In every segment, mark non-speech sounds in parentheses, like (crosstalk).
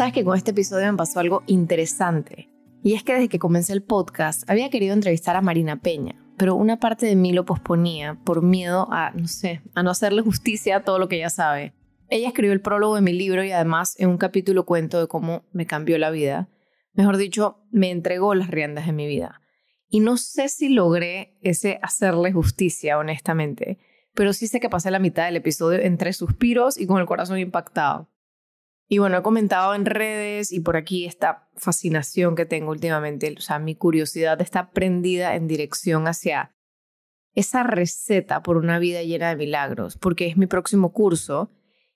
Sabes que con este episodio me pasó algo interesante. Y es que desde que comencé el podcast había querido entrevistar a Marina Peña, pero una parte de mí lo posponía por miedo a, no sé, a no hacerle justicia a todo lo que ella sabe. Ella escribió el prólogo de mi libro y además en un capítulo cuento de cómo me cambió la vida. Mejor dicho, me entregó las riendas de mi vida. Y no sé si logré ese hacerle justicia, honestamente, pero sí sé que pasé la mitad del episodio entre suspiros y con el corazón impactado. Y bueno, he comentado en redes y por aquí esta fascinación que tengo últimamente, o sea, mi curiosidad está prendida en dirección hacia esa receta por una vida llena de milagros, porque es mi próximo curso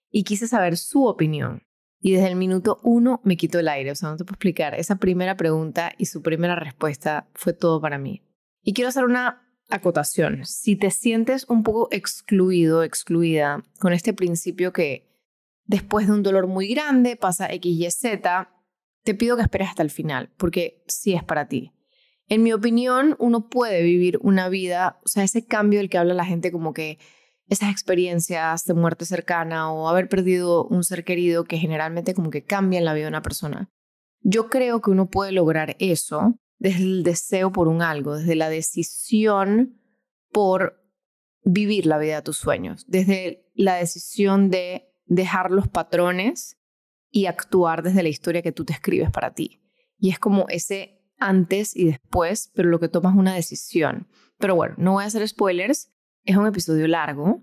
y quise saber su opinión. Y desde el minuto uno me quitó el aire, o sea, no te puedo explicar. Esa primera pregunta y su primera respuesta fue todo para mí. Y quiero hacer una acotación. Si te sientes un poco excluido, excluida con este principio que después de un dolor muy grande, pasa X, Y, Z, te pido que esperes hasta el final, porque sí es para ti. En mi opinión, uno puede vivir una vida, o sea, ese cambio del que habla la gente como que esas experiencias de muerte cercana o haber perdido un ser querido que generalmente como que cambian la vida de una persona. Yo creo que uno puede lograr eso desde el deseo por un algo, desde la decisión por vivir la vida de tus sueños, desde la decisión de dejar los patrones y actuar desde la historia que tú te escribes para ti. Y es como ese antes y después, pero lo que tomas una decisión. Pero bueno, no voy a hacer spoilers, es un episodio largo,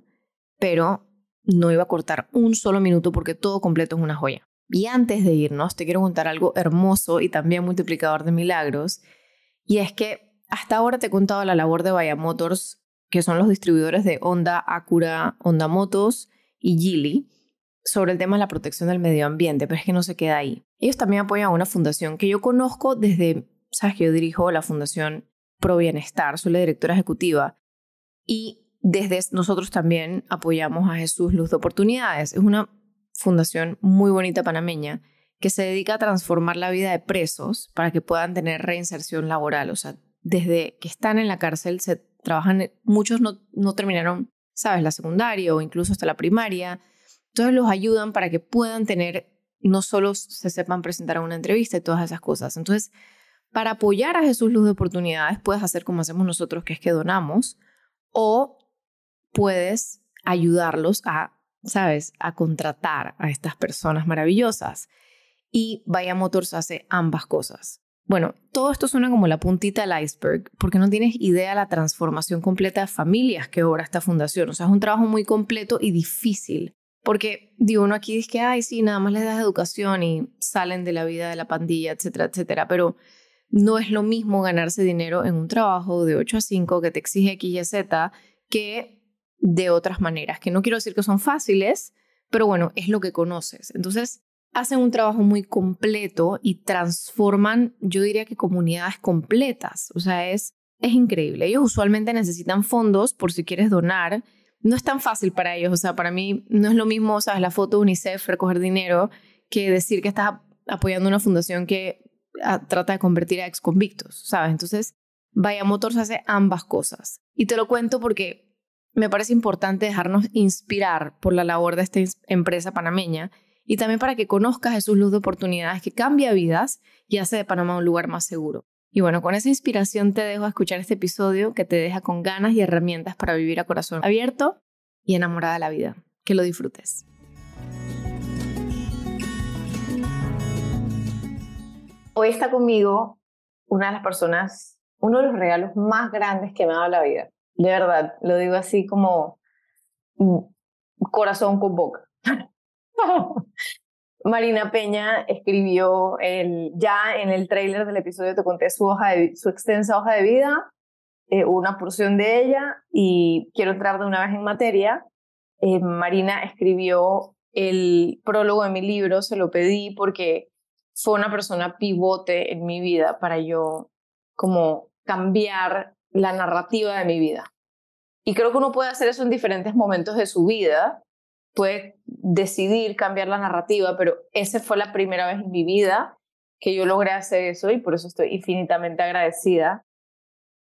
pero no iba a cortar un solo minuto porque todo completo es una joya. Y antes de irnos, te quiero contar algo hermoso y también multiplicador de milagros, y es que hasta ahora te he contado la labor de Vaya Motors, que son los distribuidores de Honda, Acura, Honda Motos y Geely, sobre el tema de la protección del medio ambiente, pero es que no se queda ahí. Ellos también apoyan a una fundación que yo conozco desde, sabes que yo dirijo la fundación Pro Bienestar, soy la directora ejecutiva, y desde nosotros también apoyamos a Jesús Luz de Oportunidades. Es una fundación muy bonita panameña que se dedica a transformar la vida de presos para que puedan tener reinserción laboral. O sea, desde que están en la cárcel se trabajan, muchos no, no terminaron, sabes, la secundaria o incluso hasta la primaria entonces los ayudan para que puedan tener, no solo se sepan presentar a una entrevista y todas esas cosas. Entonces, para apoyar a Jesús Luz de Oportunidades, puedes hacer como hacemos nosotros, que es que donamos, o puedes ayudarlos a, ¿sabes?, a contratar a estas personas maravillosas. Y Vaya Motors hace ambas cosas. Bueno, todo esto suena como la puntita del iceberg, porque no tienes idea de la transformación completa de familias que obra esta fundación. O sea, es un trabajo muy completo y difícil. Porque, digo, uno aquí dice que, ay, sí, nada más les das educación y salen de la vida de la pandilla, etcétera, etcétera. Pero no es lo mismo ganarse dinero en un trabajo de 8 a 5 que te exige X y Z que de otras maneras, que no quiero decir que son fáciles, pero bueno, es lo que conoces. Entonces, hacen un trabajo muy completo y transforman, yo diría que comunidades completas. O sea, es, es increíble. Ellos usualmente necesitan fondos por si quieres donar no es tan fácil para ellos. O sea, para mí no es lo mismo, sabes, la foto de UNICEF, recoger dinero, que decir que estás apoyando una fundación que ah, trata de convertir a ex convictos, ¿sabes? Entonces, Vaya Motors hace ambas cosas. Y te lo cuento porque me parece importante dejarnos inspirar por la labor de esta empresa panameña y también para que conozcas Jesús Luz de Oportunidades que cambia vidas y hace de Panamá un lugar más seguro. Y bueno, con esa inspiración te dejo a escuchar este episodio que te deja con ganas y herramientas para vivir a corazón abierto y enamorada de la vida. Que lo disfrutes. Hoy está conmigo una de las personas, uno de los regalos más grandes que me ha dado la vida. De verdad, lo digo así como mm, corazón con boca. (laughs) (laughs) Marina Peña escribió el, ya en el tráiler del episodio te conté su, hoja de, su extensa hoja de vida, eh, una porción de ella y quiero entrar de una vez en materia. Eh, Marina escribió el prólogo de mi libro, se lo pedí porque fue una persona pivote en mi vida para yo como cambiar la narrativa de mi vida. Y creo que uno puede hacer eso en diferentes momentos de su vida puede decidir cambiar la narrativa, pero esa fue la primera vez en mi vida que yo logré hacer eso y por eso estoy infinitamente agradecida.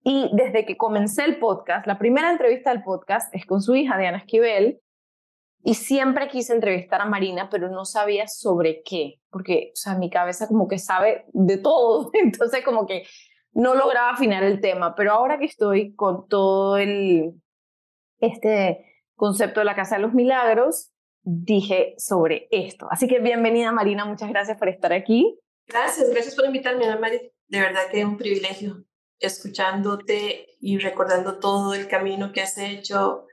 Y desde que comencé el podcast, la primera entrevista del podcast es con su hija, Diana Esquivel, Y siempre quise entrevistar a Marina, pero no sabía sobre qué, porque, o sea, mi cabeza como que sabe de todo, (laughs) entonces como que no lograba afinar el tema, pero ahora que estoy con todo el, este concepto de la Casa de los Milagros, dije sobre esto. Así que bienvenida Marina, muchas gracias por estar aquí. Gracias, gracias por invitarme, Ana María. De verdad que es un privilegio escuchándote y recordando todo el camino que has hecho,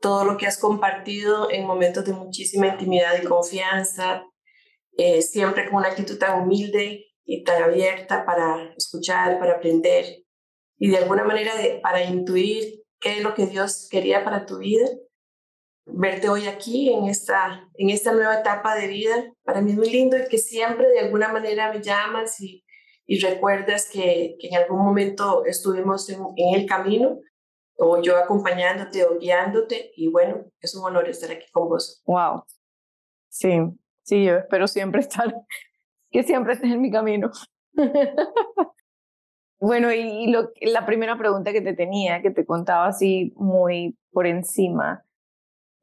todo lo que has compartido en momentos de muchísima intimidad y confianza, eh, siempre con una actitud tan humilde y tan abierta para escuchar, para aprender y de alguna manera de, para intuir qué es lo que Dios quería para tu vida. Verte hoy aquí en esta, en esta nueva etapa de vida, para mí es muy lindo y que siempre de alguna manera me llamas y, y recuerdas que, que en algún momento estuvimos en, el camino o yo acompañándote o guiándote y bueno, es un honor estar aquí con vos. Wow. Sí, sí, yo espero siempre (laughs) estar, que siempre estés en mi camino. (laughs) bueno, y lo, la primera pregunta que te tenía, que te contaba así muy por encima,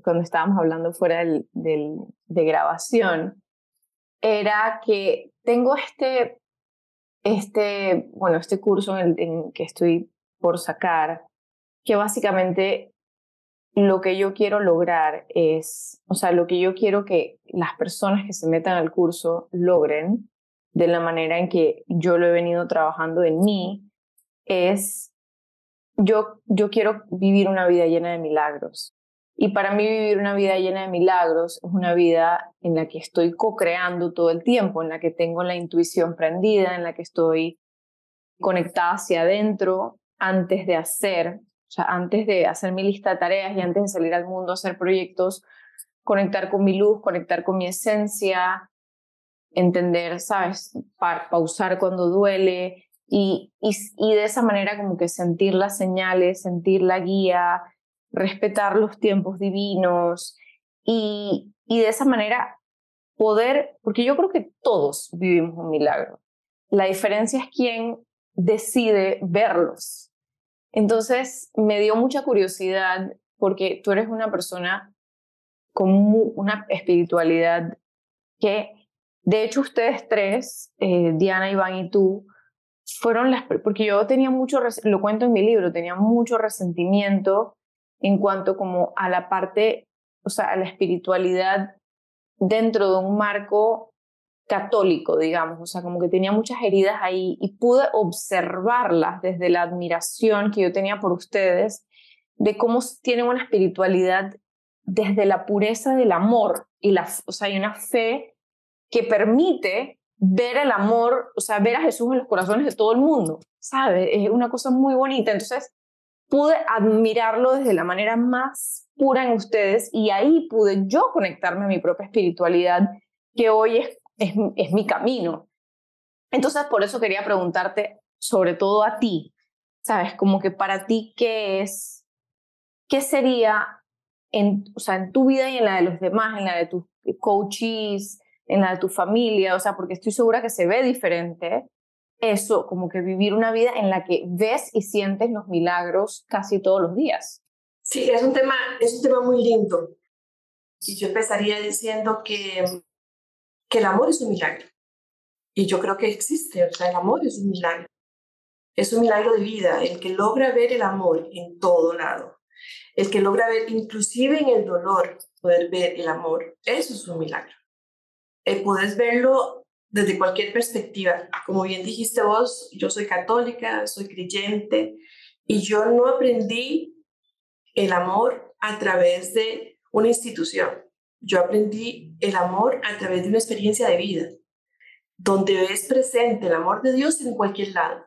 cuando estábamos hablando fuera del, de grabación, era que tengo este, este, bueno, este curso en, en que estoy por sacar, que básicamente lo que yo quiero lograr es, o sea, lo que yo quiero que las personas que se metan al curso logren de la manera en que yo lo he venido trabajando en mí es, yo, yo quiero vivir una vida llena de milagros. Y para mí vivir una vida llena de milagros es una vida en la que estoy co-creando todo el tiempo, en la que tengo la intuición prendida, en la que estoy conectada hacia adentro antes de hacer, antes de hacer mi lista de tareas y antes de salir al mundo a hacer proyectos, conectar con mi luz, conectar con mi esencia, entender, ¿sabes? pausar cuando duele y, y, y, de esa manera como que sentir las señales, sentir la guía, respetar los tiempos divinos y, y de esa manera poder, porque yo creo que todos vivimos un milagro. La diferencia es quién decide verlos. Entonces me dio mucha curiosidad porque tú eres una persona con una espiritualidad que, de hecho, ustedes tres, eh, Diana, Iván y tú, fueron las, porque yo tenía mucho, lo cuento en mi libro, tenía mucho resentimiento en cuanto como a la parte, o sea, a la espiritualidad dentro de un marco católico, digamos, o sea, como que tenía muchas heridas ahí y pude observarlas desde la admiración que yo tenía por ustedes, de cómo tienen una espiritualidad desde la pureza del amor y la, o sea, hay una fe que permite ver el amor, o sea, ver a Jesús en los corazones de todo el mundo, ¿sabe? Es una cosa muy bonita. Entonces, pude admirarlo desde la manera más pura en ustedes y ahí pude yo conectarme a mi propia espiritualidad, que hoy es es, mi camino. Entonces, por eso quería preguntarte, sobre todo a ti, ¿sabes? Como que para ti, ¿qué es, qué sería en, o sea, en tu vida y en la de los demás, en la de tus coaches, en la de tu familia? O sea, porque estoy segura que se ve diferente eso, como que vivir una vida en la que ves y sientes los milagros casi todos los días. Sí, es un tema, es un tema muy lindo. Y yo empezaría diciendo que que el amor es un milagro. Y yo creo que existe, o sea, el amor es un milagro. Es un milagro de vida, el que logra ver el amor en todo lado, el que logra ver inclusive en el dolor, poder ver el amor, eso es un milagro. Eh, puedes verlo desde cualquier perspectiva. Como bien dijiste vos, yo soy católica, soy creyente y yo no aprendí el amor a través de una institución yo aprendí el amor a través de una experiencia de vida, donde ves presente el amor de Dios en cualquier lado.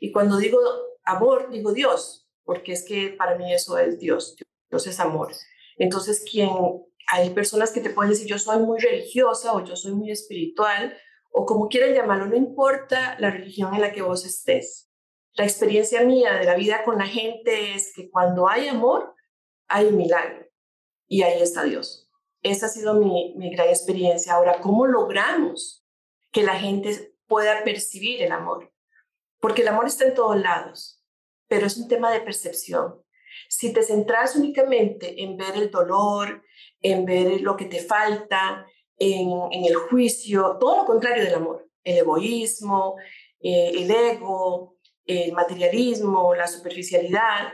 Y cuando digo amor, digo Dios, porque es que para mí eso es Dios, Dios es amor. Entonces, quien hay personas que te pueden decir yo soy muy religiosa o yo soy muy espiritual o como quieran llamarlo, no importa la religión en la que vos estés. La experiencia mía de la vida con la gente es que cuando hay amor, hay milagro y ahí está Dios. Esa ha sido mi, mi gran experiencia. Ahora, ¿cómo logramos que la gente pueda percibir el amor? Porque el amor está en todos lados, pero es un tema de percepción. Si te centras únicamente en ver el dolor, en ver lo que te falta, en, el juicio, todo lo contrario del amor, el egoísmo, eh, el ego, el materialismo, la superficialidad,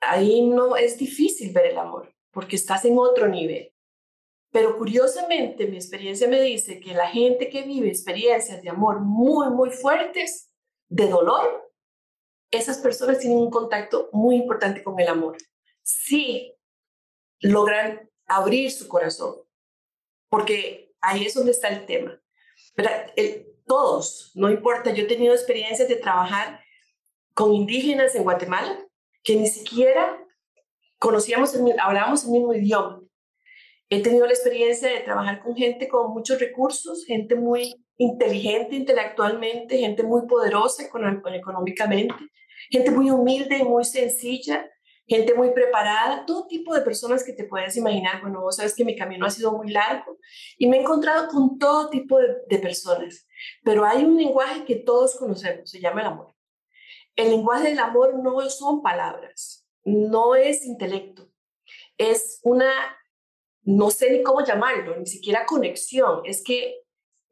ahí no es difícil ver el amor porque estás en otro nivel. Pero curiosamente mi experiencia me dice que la gente que vive experiencias de amor muy, muy fuertes, de dolor, esas personas tienen un contacto muy importante con el amor. Sí logran abrir su corazón, porque ahí es donde está el tema. Pero todos, no importa, yo he tenido experiencias de trabajar con indígenas en Guatemala que ni siquiera conocíamos, hablábamos el mismo idioma. He tenido la experiencia de trabajar con gente con muchos recursos, gente muy inteligente intelectualmente, gente muy poderosa económicamente, gente muy humilde y muy sencilla, gente muy preparada, todo tipo de personas que te puedes imaginar. Bueno, vos sabes que mi camino ha sido muy largo y me he encontrado con todo tipo de, personas, pero hay un lenguaje que todos conocemos, se llama el amor. El lenguaje del amor no son palabras, no es intelecto, es una, no sé ni cómo llamarlo, ni siquiera conexión, es que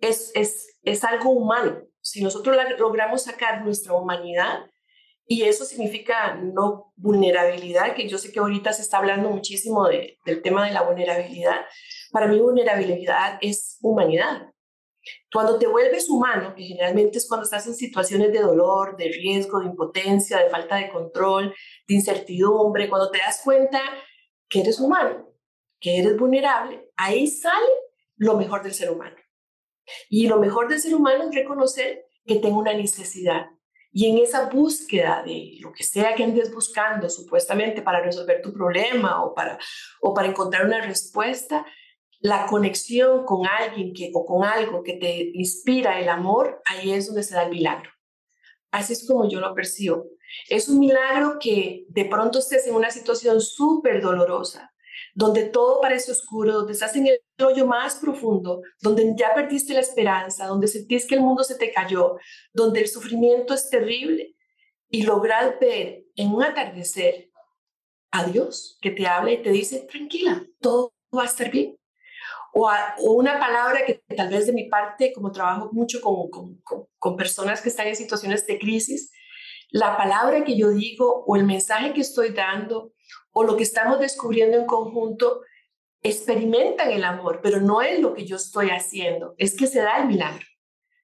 es, es, es algo humano. Si nosotros logramos sacar nuestra humanidad, y eso significa no vulnerabilidad, que yo sé que ahorita se está hablando muchísimo de, del tema de la vulnerabilidad. Para mí vulnerabilidad es humanidad. Cuando te vuelves humano, que generalmente es cuando estás en situaciones de dolor, de riesgo, de impotencia, de falta de control, de incertidumbre, cuando te das cuenta que eres humano, que eres vulnerable, ahí sale lo mejor del ser humano. Y lo mejor del ser humano es reconocer que tengo una necesidad. Y en esa búsqueda de lo que sea que andes buscando supuestamente para resolver tu problema o para, o para encontrar una respuesta, la conexión con alguien que, o con algo que te inspira el amor, ahí es donde se da el milagro. Así es como yo lo percibo. Es un milagro que de pronto estés en una situación súper dolorosa, donde todo parece oscuro, donde estás en el hoyo más profundo, donde ya perdiste la esperanza, donde sentís que el mundo se te cayó, donde el sufrimiento es terrible, y lograr ver en un atardecer a Dios que te habla y te dice, tranquila, todo va a estar bien o, una palabra que tal vez de mi parte, como trabajo mucho con, con, con, personas que están en situaciones de crisis, la palabra que yo digo o el mensaje que estoy dando o lo que estamos descubriendo en conjunto experimentan el amor, pero no es lo que yo estoy haciendo, es que se da el milagro.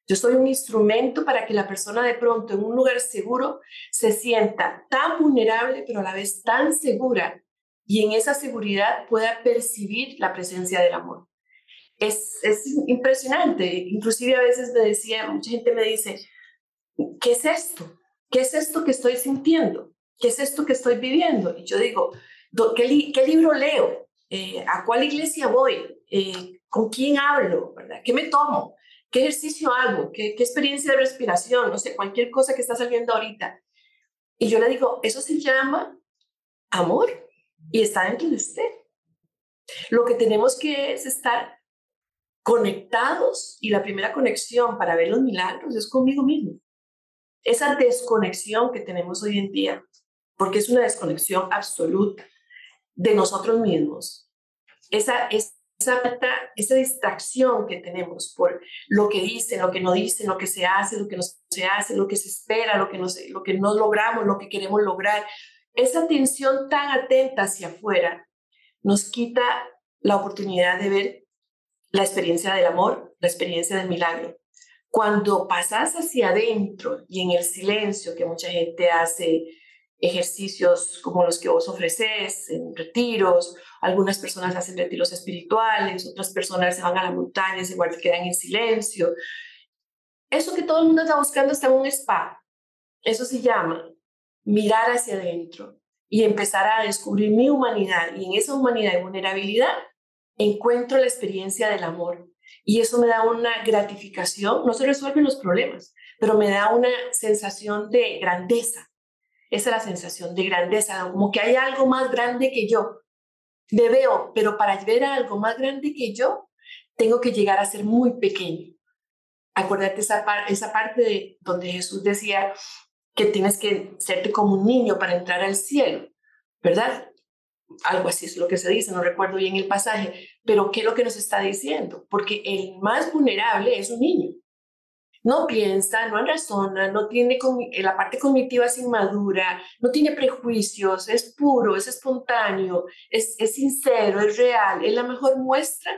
Yo soy un instrumento para que la persona de pronto en un lugar seguro se sienta tan vulnerable, pero a la vez tan segura y en esa seguridad pueda percibir la presencia del amor es, es impresionante. Inclusive a veces me decía, mucha gente me dice, ¿qué es esto? ¿Qué es esto que estoy sintiendo? ¿Qué es esto que estoy viviendo? Y yo digo, ¿qué, qué libro leo? Eh, ¿A cuál iglesia voy? Eh, ¿Con quién hablo? ¿verdad? ¿Qué me tomo? ¿Qué ejercicio hago? ¿Qué, ¿Qué experiencia de respiración? No sé, cualquier cosa que está saliendo ahorita. Y yo le digo, eso se llama amor y está dentro de usted. Lo que tenemos que es estar conectados y la primera conexión para ver los milagros es conmigo mismo. Esa desconexión que tenemos hoy en día, porque es una desconexión absoluta de nosotros mismos. Esa, esa, esa distracción que tenemos por lo que dicen, lo que no dicen, lo que se hace, lo que no se hace, lo que se espera, lo que no, lo que no logramos, lo que queremos lograr. Esa atención tan atenta hacia afuera nos quita la oportunidad de ver la experiencia del amor, la experiencia del milagro. Cuando pasas hacia adentro y en el silencio, que mucha gente hace ejercicios como los que vos ofreces en retiros, algunas personas hacen retiros espirituales, otras personas se van a la montaña, y igual quedan en silencio. Eso que todo el mundo está buscando está en un spa. Eso se llama mirar hacia adentro y empezar a descubrir mi humanidad. Y en esa humanidad y vulnerabilidad encuentro la experiencia del amor y eso me da una gratificación, no se resuelven los problemas, pero me da una sensación de grandeza. Esa es la sensación de grandeza, como que hay algo más grande que yo. Me veo, pero para ver algo más grande que yo, tengo que llegar a ser muy pequeño. Acuérdate esa, esa parte de donde Jesús decía que tienes que serte como un niño para entrar al cielo. ¿verdad? Algo así es lo que se dice, no recuerdo bien el pasaje, pero ¿qué es lo que nos está diciendo? Porque el más vulnerable es un niño. No piensa, no razona, no tiene la parte cognitiva es inmadura, no tiene prejuicios, es puro, es espontáneo, es, es sincero, es real, es la mejor muestra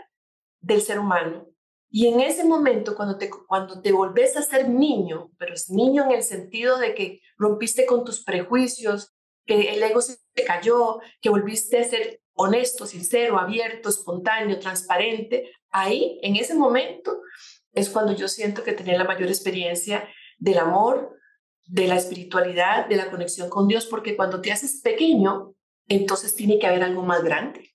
del ser humano. Y en ese momento, cuando te, cuando te volvés a ser niño, pero es niño en el sentido de que rompiste con tus prejuicios, que el ego se te cayó, que volviste a ser honesto, sincero, abierto, espontáneo, transparente, ahí, en ese momento, es cuando yo siento que tenía la mayor experiencia del amor, de la espiritualidad, de la conexión con Dios, porque cuando te haces pequeño, entonces tiene que haber algo más grande.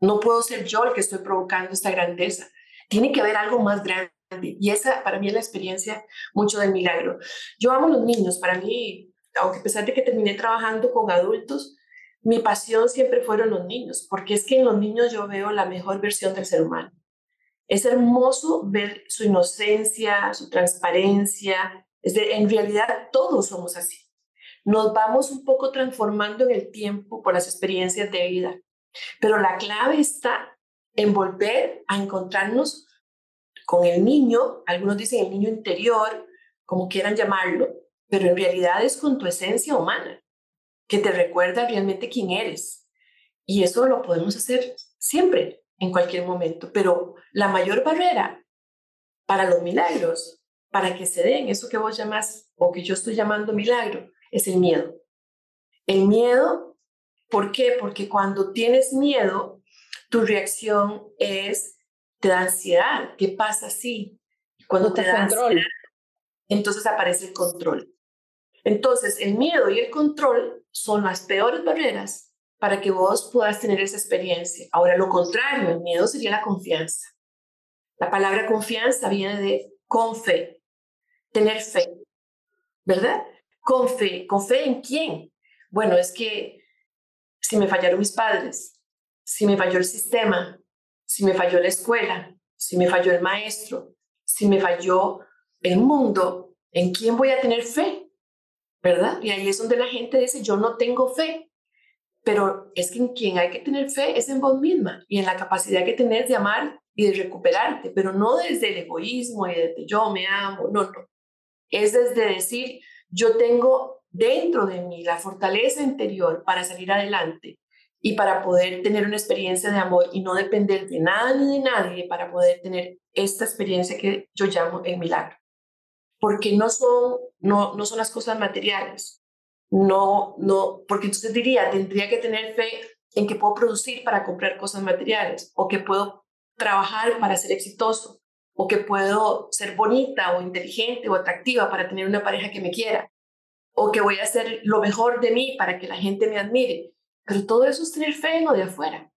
No puedo ser yo el que estoy provocando esta grandeza tiene que haber algo más grande. Y esa para mí es la experiencia mucho del milagro. Yo amo los niños, para mí, aunque a pesar de que terminé trabajando con adultos, mi pasión siempre fueron los niños, porque es que en los niños yo veo la mejor versión del ser humano. Es hermoso ver su inocencia, su transparencia. Es de, en realidad todos somos así. Nos vamos un poco transformando en el tiempo por las experiencias de vida. Pero la clave está en volver a encontrarnos con el niño, algunos dicen el niño interior, como quieran llamarlo, pero en realidad es con tu esencia humana, que te recuerda realmente quién eres. Y eso lo podemos hacer siempre, en cualquier momento, pero la mayor barrera para los milagros, para que se den eso que vos llamas o que yo estoy llamando milagro, es el miedo. El miedo, ¿por qué? Porque cuando tienes miedo, tu reacción es, te da ansiedad. ¿Qué pasa si? Cuando te da control. entonces aparece el control. Entonces, el miedo y el control son las peores barreras para que vos puedas tener esa experiencia. Ahora, lo contrario, el miedo sería la confianza. La palabra confianza viene de con fe, tener fe, ¿verdad? Con fe. ¿Con fe en quién? Bueno, es que si me fallaron mis padres, si me falló el sistema, si me falló la escuela, si me falló el maestro, si me falló el mundo, ¿en quién voy a tener fe? ¿Verdad? Y ahí es donde la gente dice, yo no tengo fe. Pero es que en quien hay que tener fe es en vos misma y en la capacidad que tenés de amar y de recuperarte, pero no desde el egoísmo y desde yo me amo, no, no. Es desde decir, yo tengo dentro de mí la fortaleza interior para salir adelante y para poder tener una experiencia de amor y no depender de nada ni de nadie para poder tener esta experiencia que yo llamo el milagro. Porque no son, no, no son las cosas materiales. No, no, porque entonces diría, tendría que tener fe en que puedo producir para comprar cosas materiales o que puedo trabajar para ser exitoso o que puedo ser bonita o inteligente o atractiva para tener una pareja que me quiera o que voy a hacer lo mejor de mí para que la gente me admire. Pero todo eso es tener fe en lo de afuera.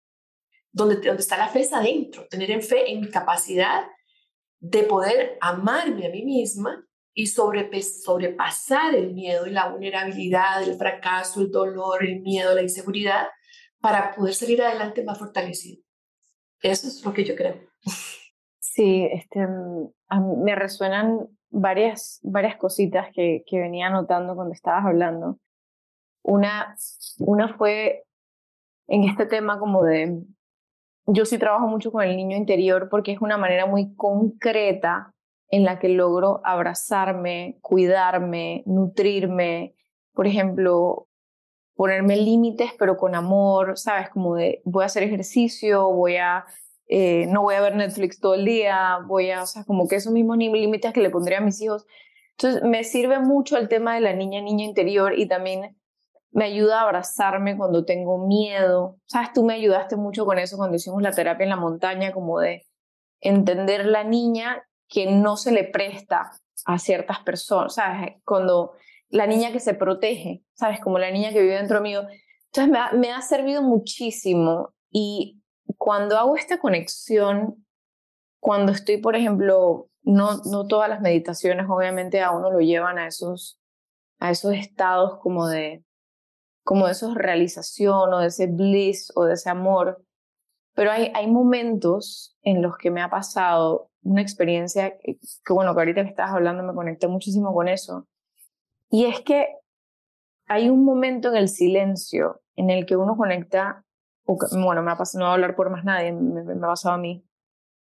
Donde, donde está la fe es adentro, tener en fe en mi capacidad de poder amarme a mí misma y sobrepasar el miedo y la vulnerabilidad, el fracaso, el dolor, el miedo, la inseguridad, para poder salir adelante más fortalecido. Eso es lo que yo creo. Sí, este, me resuenan varias, varias cositas que, que venía notando cuando estabas hablando. Una, una fue en este tema como de, yo sí trabajo mucho con el niño interior porque es una manera muy concreta en la que logro abrazarme, cuidarme, nutrirme, por ejemplo, ponerme límites pero con amor, ¿sabes? Como de voy a hacer ejercicio, voy a, eh, no voy a ver Netflix todo el día, voy a, o sea, como que esos mismos límites que le pondría a mis hijos. Entonces, me sirve mucho el tema de la niña, niña interior y también me ayuda a abrazarme cuando tengo miedo. Sabes, tú me ayudaste mucho con eso cuando hicimos la terapia en la montaña, como de entender la niña que no se le presta a ciertas personas, ¿sabes? Cuando la niña que se protege, ¿sabes? Como la niña que vive dentro mío. Entonces me ha, me ha servido muchísimo y cuando hago esta conexión, cuando estoy, por ejemplo, no, no todas las meditaciones obviamente a uno lo llevan a esos, a esos estados como de, como esa realización o de ese bliss o de ese amor. Pero hay, hay momentos en los que me ha pasado una experiencia que, bueno, que ahorita que estabas hablando me conecté muchísimo con eso. Y es que hay un momento en el silencio en el que uno conecta, bueno, me ha pasado, no voy a hablar por más nadie, me, me ha pasado a mí,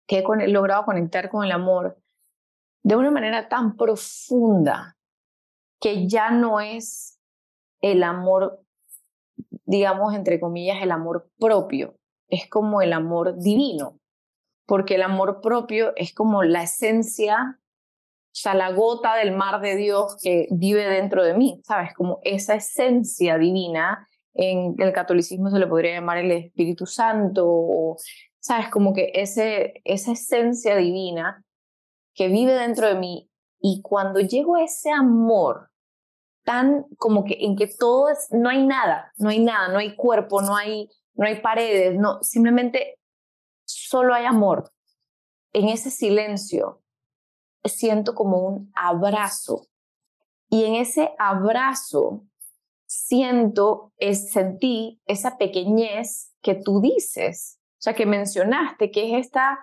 que he logrado conectar con el amor de una manera tan profunda que ya no es el amor, digamos, entre comillas, el amor propio, es como el amor divino, porque el amor propio es como la esencia, o sea, la gota del mar de Dios que vive dentro de mí, ¿sabes? Como esa esencia divina, en el catolicismo se le podría llamar el Espíritu Santo, o, ¿sabes? Como que ese, esa esencia divina que vive dentro de mí y cuando llego a ese amor tan como que en que todo es, no hay nada, no hay nada, no hay cuerpo, no hay, no hay paredes, no, simplemente solo hay amor. En ese silencio siento como un abrazo y en ese abrazo siento, es, sentí esa pequeñez que tú dices, o sea, que mencionaste, que es esta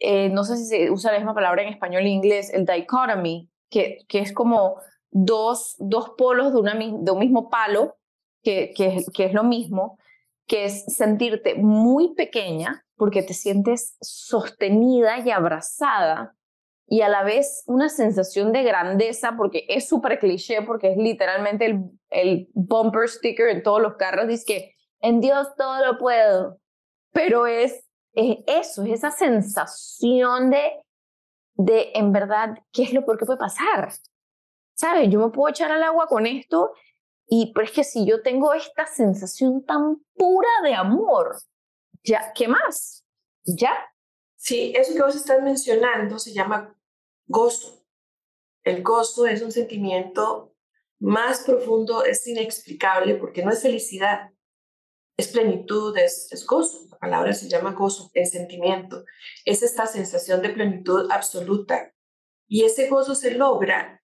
eh, no sé si se usa la misma palabra en español e inglés, el dichotomy, que, que es como dos, dos polos de, una, de un mismo palo, que, que, que es lo mismo, que es sentirte muy pequeña porque te sientes sostenida y abrazada y a la vez una sensación de grandeza porque es súper cliché, porque es literalmente el, el bumper sticker en todos los carros, dice que en Dios todo lo puedo, pero es es eso, es esa sensación de, de en verdad, ¿qué es lo peor que puede pasar? ¿Sabes? Yo me puedo echar al agua con esto y pero es que si yo tengo esta sensación tan pura de amor, ya, ¿qué más? ¿Ya? Sí, eso que vos estás mencionando se llama gozo. El gozo es un sentimiento más profundo, es inexplicable porque no es felicidad, es plenitud, es, es gozo palabra se llama gozo, el sentimiento. Es esta sensación de plenitud absoluta. Y ese gozo se logra,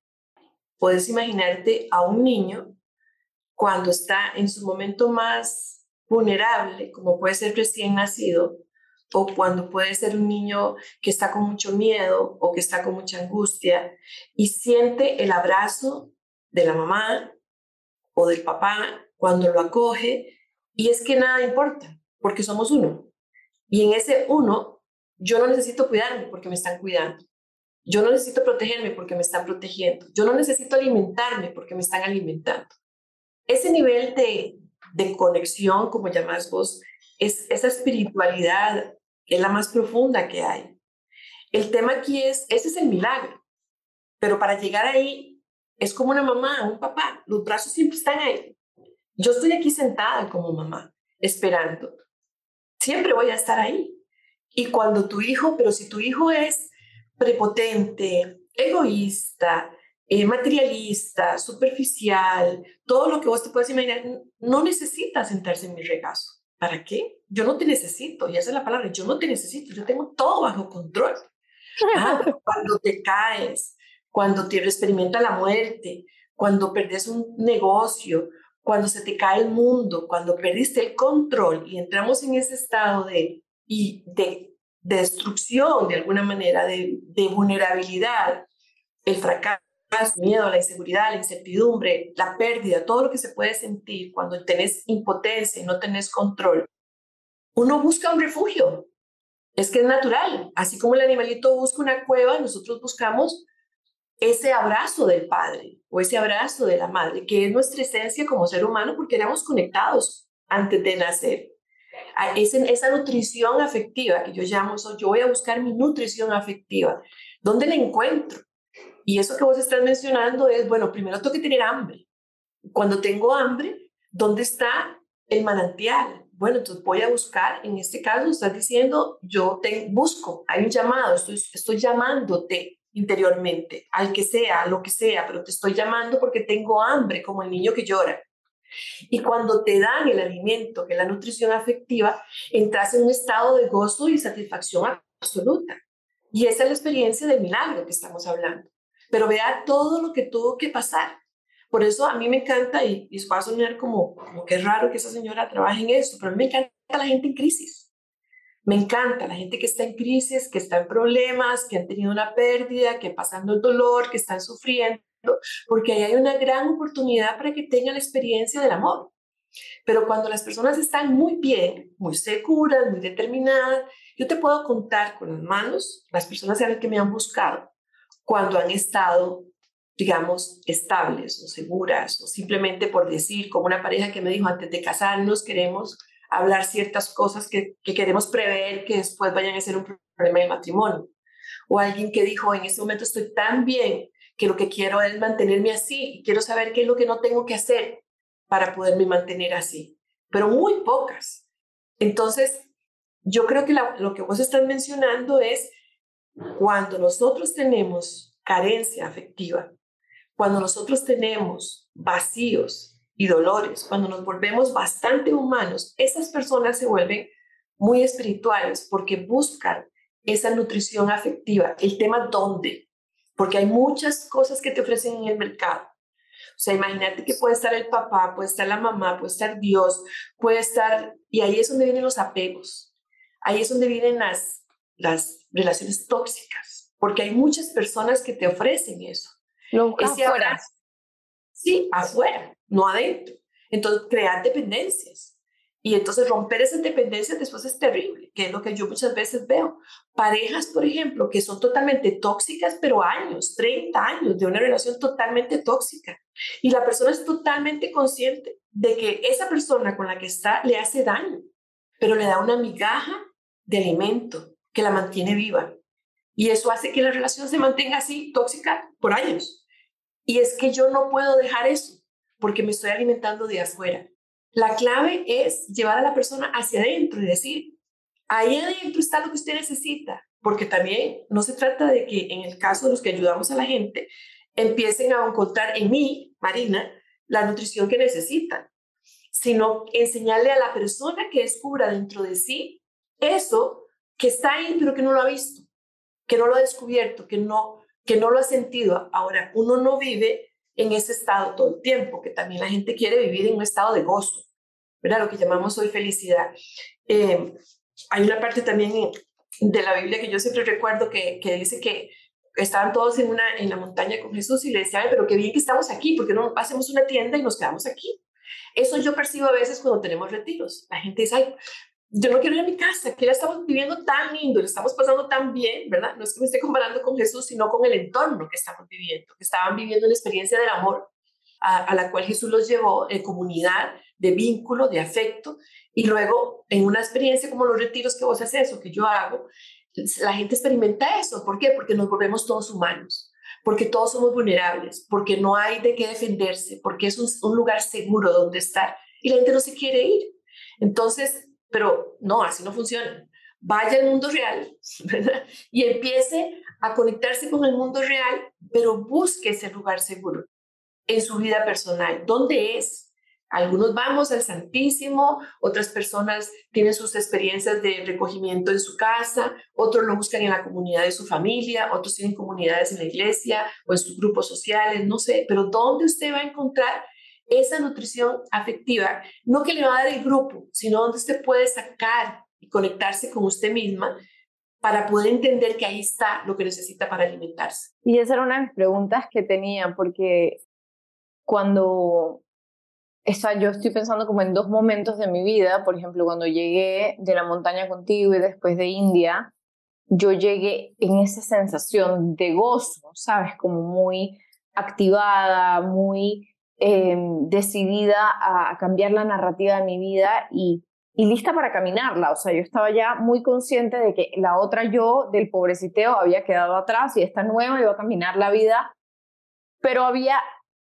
puedes imaginarte a un niño cuando está en su momento más vulnerable, como puede ser recién nacido, o cuando puede ser un niño que está con mucho miedo o que está con mucha angustia y siente el abrazo de la mamá o del papá cuando lo acoge y es que nada importa, porque somos uno. Y en ese uno, yo no necesito cuidarme porque me están cuidando. Yo no necesito protegerme porque me están protegiendo. Yo no necesito alimentarme porque me están alimentando. Ese nivel de, de conexión, como llamás vos, es esa espiritualidad es la más profunda que hay. El tema aquí es, ese es el milagro. Pero para llegar ahí, es como una mamá, un papá. Los brazos siempre están ahí. Yo estoy aquí sentada como mamá, esperando siempre voy a estar ahí. Y cuando tu hijo, pero si tu hijo es prepotente, egoísta, eh, materialista, superficial, todo lo que vos te puedes imaginar, no necesita sentarse en mi regazo. ¿Para qué? Yo no te necesito, y esa es la palabra, yo no te necesito, yo tengo todo bajo control. Ah, (laughs) cuando te caes, cuando te experimenta la muerte, cuando perdes un negocio, cuando se te cae el mundo, cuando perdiste el control y entramos en ese estado de, y de, destrucción, de alguna manera, de, de vulnerabilidad, el fracaso, miedo, la inseguridad, la incertidumbre, la pérdida, todo lo que se puede sentir cuando tenés impotencia y no tenés control, uno busca un refugio. Es que es natural. Así como el animalito busca una cueva, nosotros buscamos ese abrazo del padre o ese abrazo de la madre, que es nuestra esencia como ser humano porque éramos conectados antes de nacer. Es esa nutrición afectiva que yo llamo, yo voy a buscar mi nutrición afectiva. ¿Dónde la encuentro? Y eso que vos estás mencionando es, bueno, primero tengo que tener hambre. Cuando tengo hambre, ¿dónde está el manantial? Bueno, entonces voy a buscar, en este caso estás diciendo, yo te busco, hay un llamado, estoy, estoy llamándote interiormente, al que sea, a lo que sea, pero te estoy llamando porque tengo hambre, como el niño que llora. Y cuando te dan el alimento, que es la nutrición afectiva, entras en un estado de gozo y satisfacción absoluta. Y esa es la experiencia del milagro que estamos hablando. Pero vea todo lo que tuvo que pasar. Por eso a mí me encanta, y, y va a sonar como, como que es raro que esa señora trabaje en esto, pero a mí me encanta la gente en crisis me encanta la gente que está en crisis, que está en problemas, que han tenido una pérdida, que pasando el dolor, que están sufriendo, porque ahí hay una gran oportunidad para que tengan la experiencia del amor. Pero cuando las personas están muy bien, muy seguras, muy determinadas, yo te puedo contar con las manos las personas a las que me han buscado cuando han estado, digamos, estables o seguras, o simplemente por decir, como una pareja que me dijo, antes de casarnos queremos hablar ciertas cosas que, que queremos prever que después vayan a ser un problema de matrimonio. O alguien que dijo, en este momento estoy tan bien que lo que quiero es mantenerme así quiero saber qué es lo que no tengo que hacer para poderme mantener así, pero muy pocas. Entonces, yo creo que lo que vos estás mencionando es cuando nosotros tenemos carencia afectiva, cuando nosotros tenemos vacíos y dolores, cuando nos volvemos bastante humanos, esas personas se vuelven muy espirituales porque buscan esa nutrición afectiva. El tema dónde, porque hay muchas cosas que te ofrecen en el mercado. O sea, imagínate que puede estar el papá, puede estar la mamá, puede estar Dios, puede estar, y ahí es donde vienen los apegos, ahí es donde vienen las, las relaciones tóxicas, porque hay muchas personas que te ofrecen eso. Lo afuera. sí, afuera, no adentro. Entonces, crear dependencias. Y entonces romper esas dependencias después es terrible, que es lo que yo muchas veces veo. Parejas, por ejemplo, que son totalmente tóxicas, pero años, 30 años de una relación totalmente tóxica. Y la persona es totalmente consciente de que esa persona con la que está le hace daño, pero le da una migaja de alimento que la mantiene viva. Y eso hace que la relación se mantenga así, tóxica, por años. Y es que yo no puedo dejar eso porque me estoy alimentando de afuera. La clave es llevar a la persona hacia adentro y decir, ahí adentro está lo que usted necesita, porque también no se trata de que en el caso de los que ayudamos a la gente, empiecen a encontrar en mí, Marina, la nutrición que necesitan, sino enseñarle a la persona que descubra dentro de sí eso que está ahí, pero que no lo ha visto, que no lo ha descubierto, que no, que no lo ha sentido. Ahora, uno no vive en ese estado todo el tiempo, que también la gente quiere vivir en un estado de gozo, ¿verdad? Lo que llamamos hoy felicidad. Eh, hay una parte también de la Biblia que yo siempre recuerdo que, que dice que estaban todos en, una, en la montaña con Jesús y le decían, pero qué bien que estamos aquí, porque no hacemos una tienda y nos quedamos aquí? Eso yo percibo a veces cuando tenemos retiros. La gente dice, ay, yo no quiero ir a mi casa, que ya estamos viviendo tan lindo, lo estamos pasando tan bien, ¿verdad? No es que me esté comparando con Jesús, sino con el entorno que estamos viviendo, que estaban viviendo una experiencia del amor a, la cual Jesús los llevó en comunidad, de vínculo, de afecto, y luego en una experiencia como los retiros que vos haces o que yo hago, la gente experimenta eso. ¿Por qué? Porque nos volvemos todos humanos, porque todos somos vulnerables, porque no hay de qué defenderse, porque es un, un lugar seguro donde estar y la gente no se quiere ir. Entonces, pero no, así no funciona. Vaya al mundo real (laughs) y empiece a conectarse con el mundo real, pero busque ese lugar seguro en su vida personal. ¿Dónde es? Algunos vamos al Santísimo, otras personas tienen sus experiencias de recogimiento en su casa, otros lo buscan en la comunidad de su familia, otros tienen comunidades en la iglesia o en sus grupos sociales, no sé, pero ¿dónde usted va a encontrar esa nutrición afectiva, no que le va a dar el grupo, sino donde usted puede sacar y conectarse con usted misma para poder entender que ahí está lo que necesita para alimentarse. Y esa era una de las preguntas que tenía, porque cuando esa, yo estoy pensando como en dos momentos de mi vida, por ejemplo, cuando llegué de la montaña contigo y después de India, yo llegué en esa sensación de gozo, ¿sabes? Como muy activada, muy Em, decidida a, cambiar la narrativa de mi vida y, lista para caminarla. O sea, yo estaba ya muy consciente de que la otra yo del pobreciteo había quedado atrás y esta nueva iba a caminar la vida, pero había,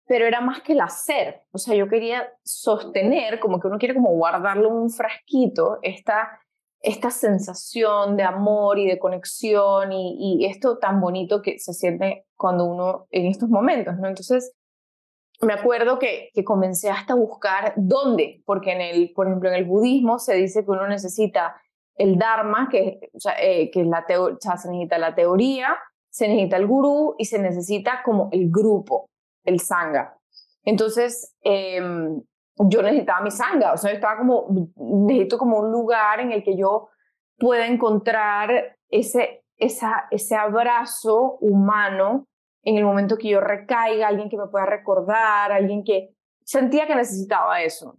pero era más que el hacer. O sea, yo quería sostener, como que uno quiere como guardarlo un frasquito, esta, esta sensación de amor y de conexión y, y esto tan bonito que se siente cuando uno en estos momentos, ¿no? Entonces, me acuerdo que, que, comencé hasta a buscar dónde, porque en el, por ejemplo, en el budismo se dice que uno necesita el dharma, que, o sea, eh, que la o se necesita la teoría, se necesita el gurú y se necesita como el grupo, el sangha. Entonces, em, yo necesitaba mi sangha, o sea, estaba como, necesito como un lugar en el que yo pueda encontrar ese, esa, ese abrazo humano en el momento que yo recaiga, alguien que me pueda recordar, alguien que sentía que necesitaba eso.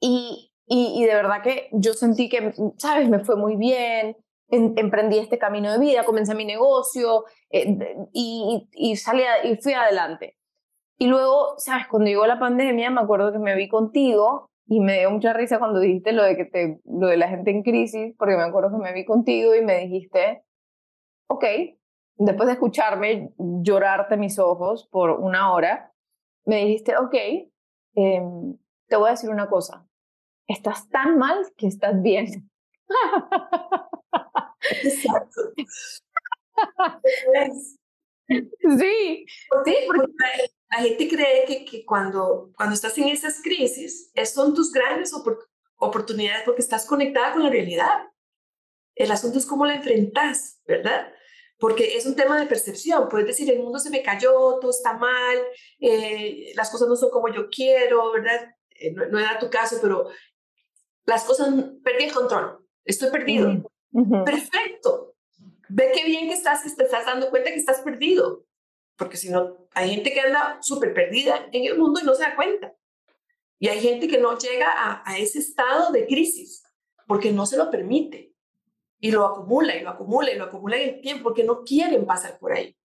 Y, y, de verdad que yo sentí que, ¿sabes? Me fue muy bien, emprendí este camino de vida, comencé mi negocio eh, y, y, salí y fui adelante. Y luego, ¿sabes? Cuando llegó la pandemia, me acuerdo que me vi contigo y me dio mucha risa cuando dijiste lo de, que te, lo de la gente en crisis, porque me acuerdo que me vi contigo y me dijiste, ok, después de escucharme llorarte mis ojos por una hora, me dijiste, ok, em, te voy a decir una cosa, estás tan mal que estás bien. Exacto. (laughs) sí. Sí, porque la gente cree que, que cuando, cuando estás en esas crisis, son tus grandes oportunidades porque estás conectada con la realidad. El asunto es cómo la enfrentas, ¿verdad? Porque es un tema de percepción. Puedes decir, el mundo se me cayó, todo está mal, eh, las cosas no son como yo quiero, ¿verdad? Eh, no, era tu caso, pero las cosas, perdí el control, estoy perdido. Perfecto. Ve qué bien que estás, que te estás dando cuenta que estás perdido porque si no, hay gente que anda súper perdida en el mundo y no se da cuenta. Y hay gente que no llega a, a, ese estado de crisis porque no se lo permite. Y lo acumula y lo acumula y lo acumula en el tiempo porque no quieren pasar por ahí.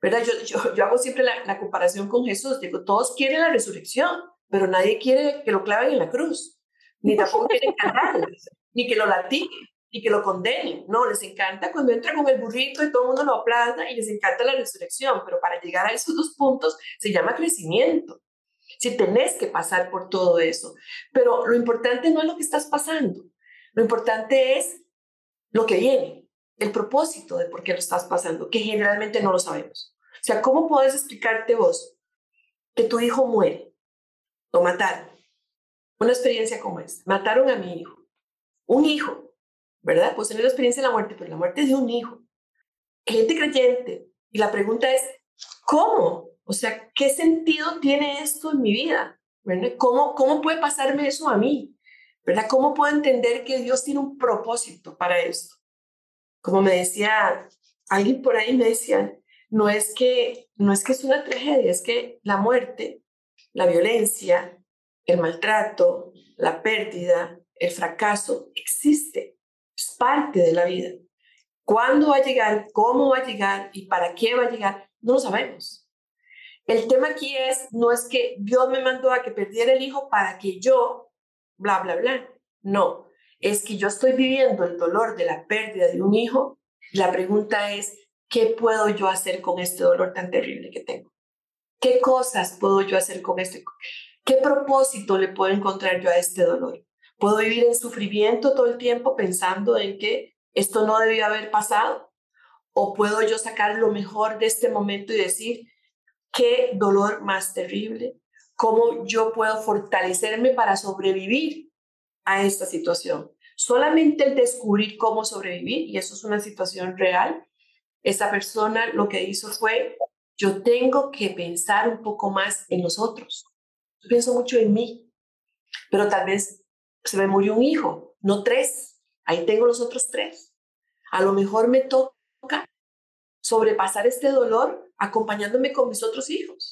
¿Verdad? Yo, yo, yo hago siempre la, comparación con Jesús. Digo, todos quieren la resurrección, pero nadie quiere que lo claven en la cruz. Ni tampoco quieren cantarla, (laughs) ni que lo latiguen y que lo condenen. No, les encanta cuando entra con el burrito y todo el mundo lo aplauda y les encanta la resurrección, pero para llegar a esos dos puntos se llama crecimiento. Si tenés que pasar por todo eso. Pero lo importante no es lo que estás pasando, lo importante es lo que viene, el propósito de por qué lo estás pasando, que generalmente no lo sabemos. O sea, ¿cómo puedes explicarte vos que tu hijo muere? Lo mataron. Una experiencia como esta. Mataron a mi hijo. Un hijo ¿verdad? Pues tener la experiencia de la muerte, pero la muerte es de un hijo. Gente creyente. Y la pregunta es, ¿cómo? O sea, ¿qué sentido tiene esto en mi vida? ¿Cómo, ¿Cómo puede pasarme eso a mí? ¿Verdad? ¿Cómo puedo entender que Dios tiene un propósito para esto? Como me decía alguien por ahí, me decía, no es que, no es que es una tragedia, es que la muerte, la violencia, el maltrato, la pérdida, el fracaso existe es parte de la vida. ¿Cuándo va a llegar? ¿Cómo va a llegar? ¿Y para qué va a llegar? No lo sabemos. El tema aquí es, no es que Dios me mandó a que perdiera el hijo para que yo, bla, bla, bla. No, es que yo estoy viviendo el dolor de la pérdida de un hijo. La pregunta es, ¿qué puedo yo hacer con este dolor tan terrible que tengo? ¿Qué cosas puedo yo hacer con esto? ¿Qué propósito le puedo encontrar yo a este dolor? Puedo vivir en sufrimiento todo el tiempo pensando en que esto no debió haber pasado. O puedo yo sacar lo mejor de este momento y decir, qué dolor más terrible, cómo yo puedo fortalecerme para sobrevivir a esta situación. Solamente el descubrir cómo sobrevivir, y eso es una situación real, esa persona lo que hizo fue, yo tengo que pensar un poco más en los otros. Yo pienso mucho en mí, pero tal vez se me murió un hijo, no tres, ahí tengo los otros tres. A lo mejor me toca sobrepasar este dolor acompañándome con mis otros hijos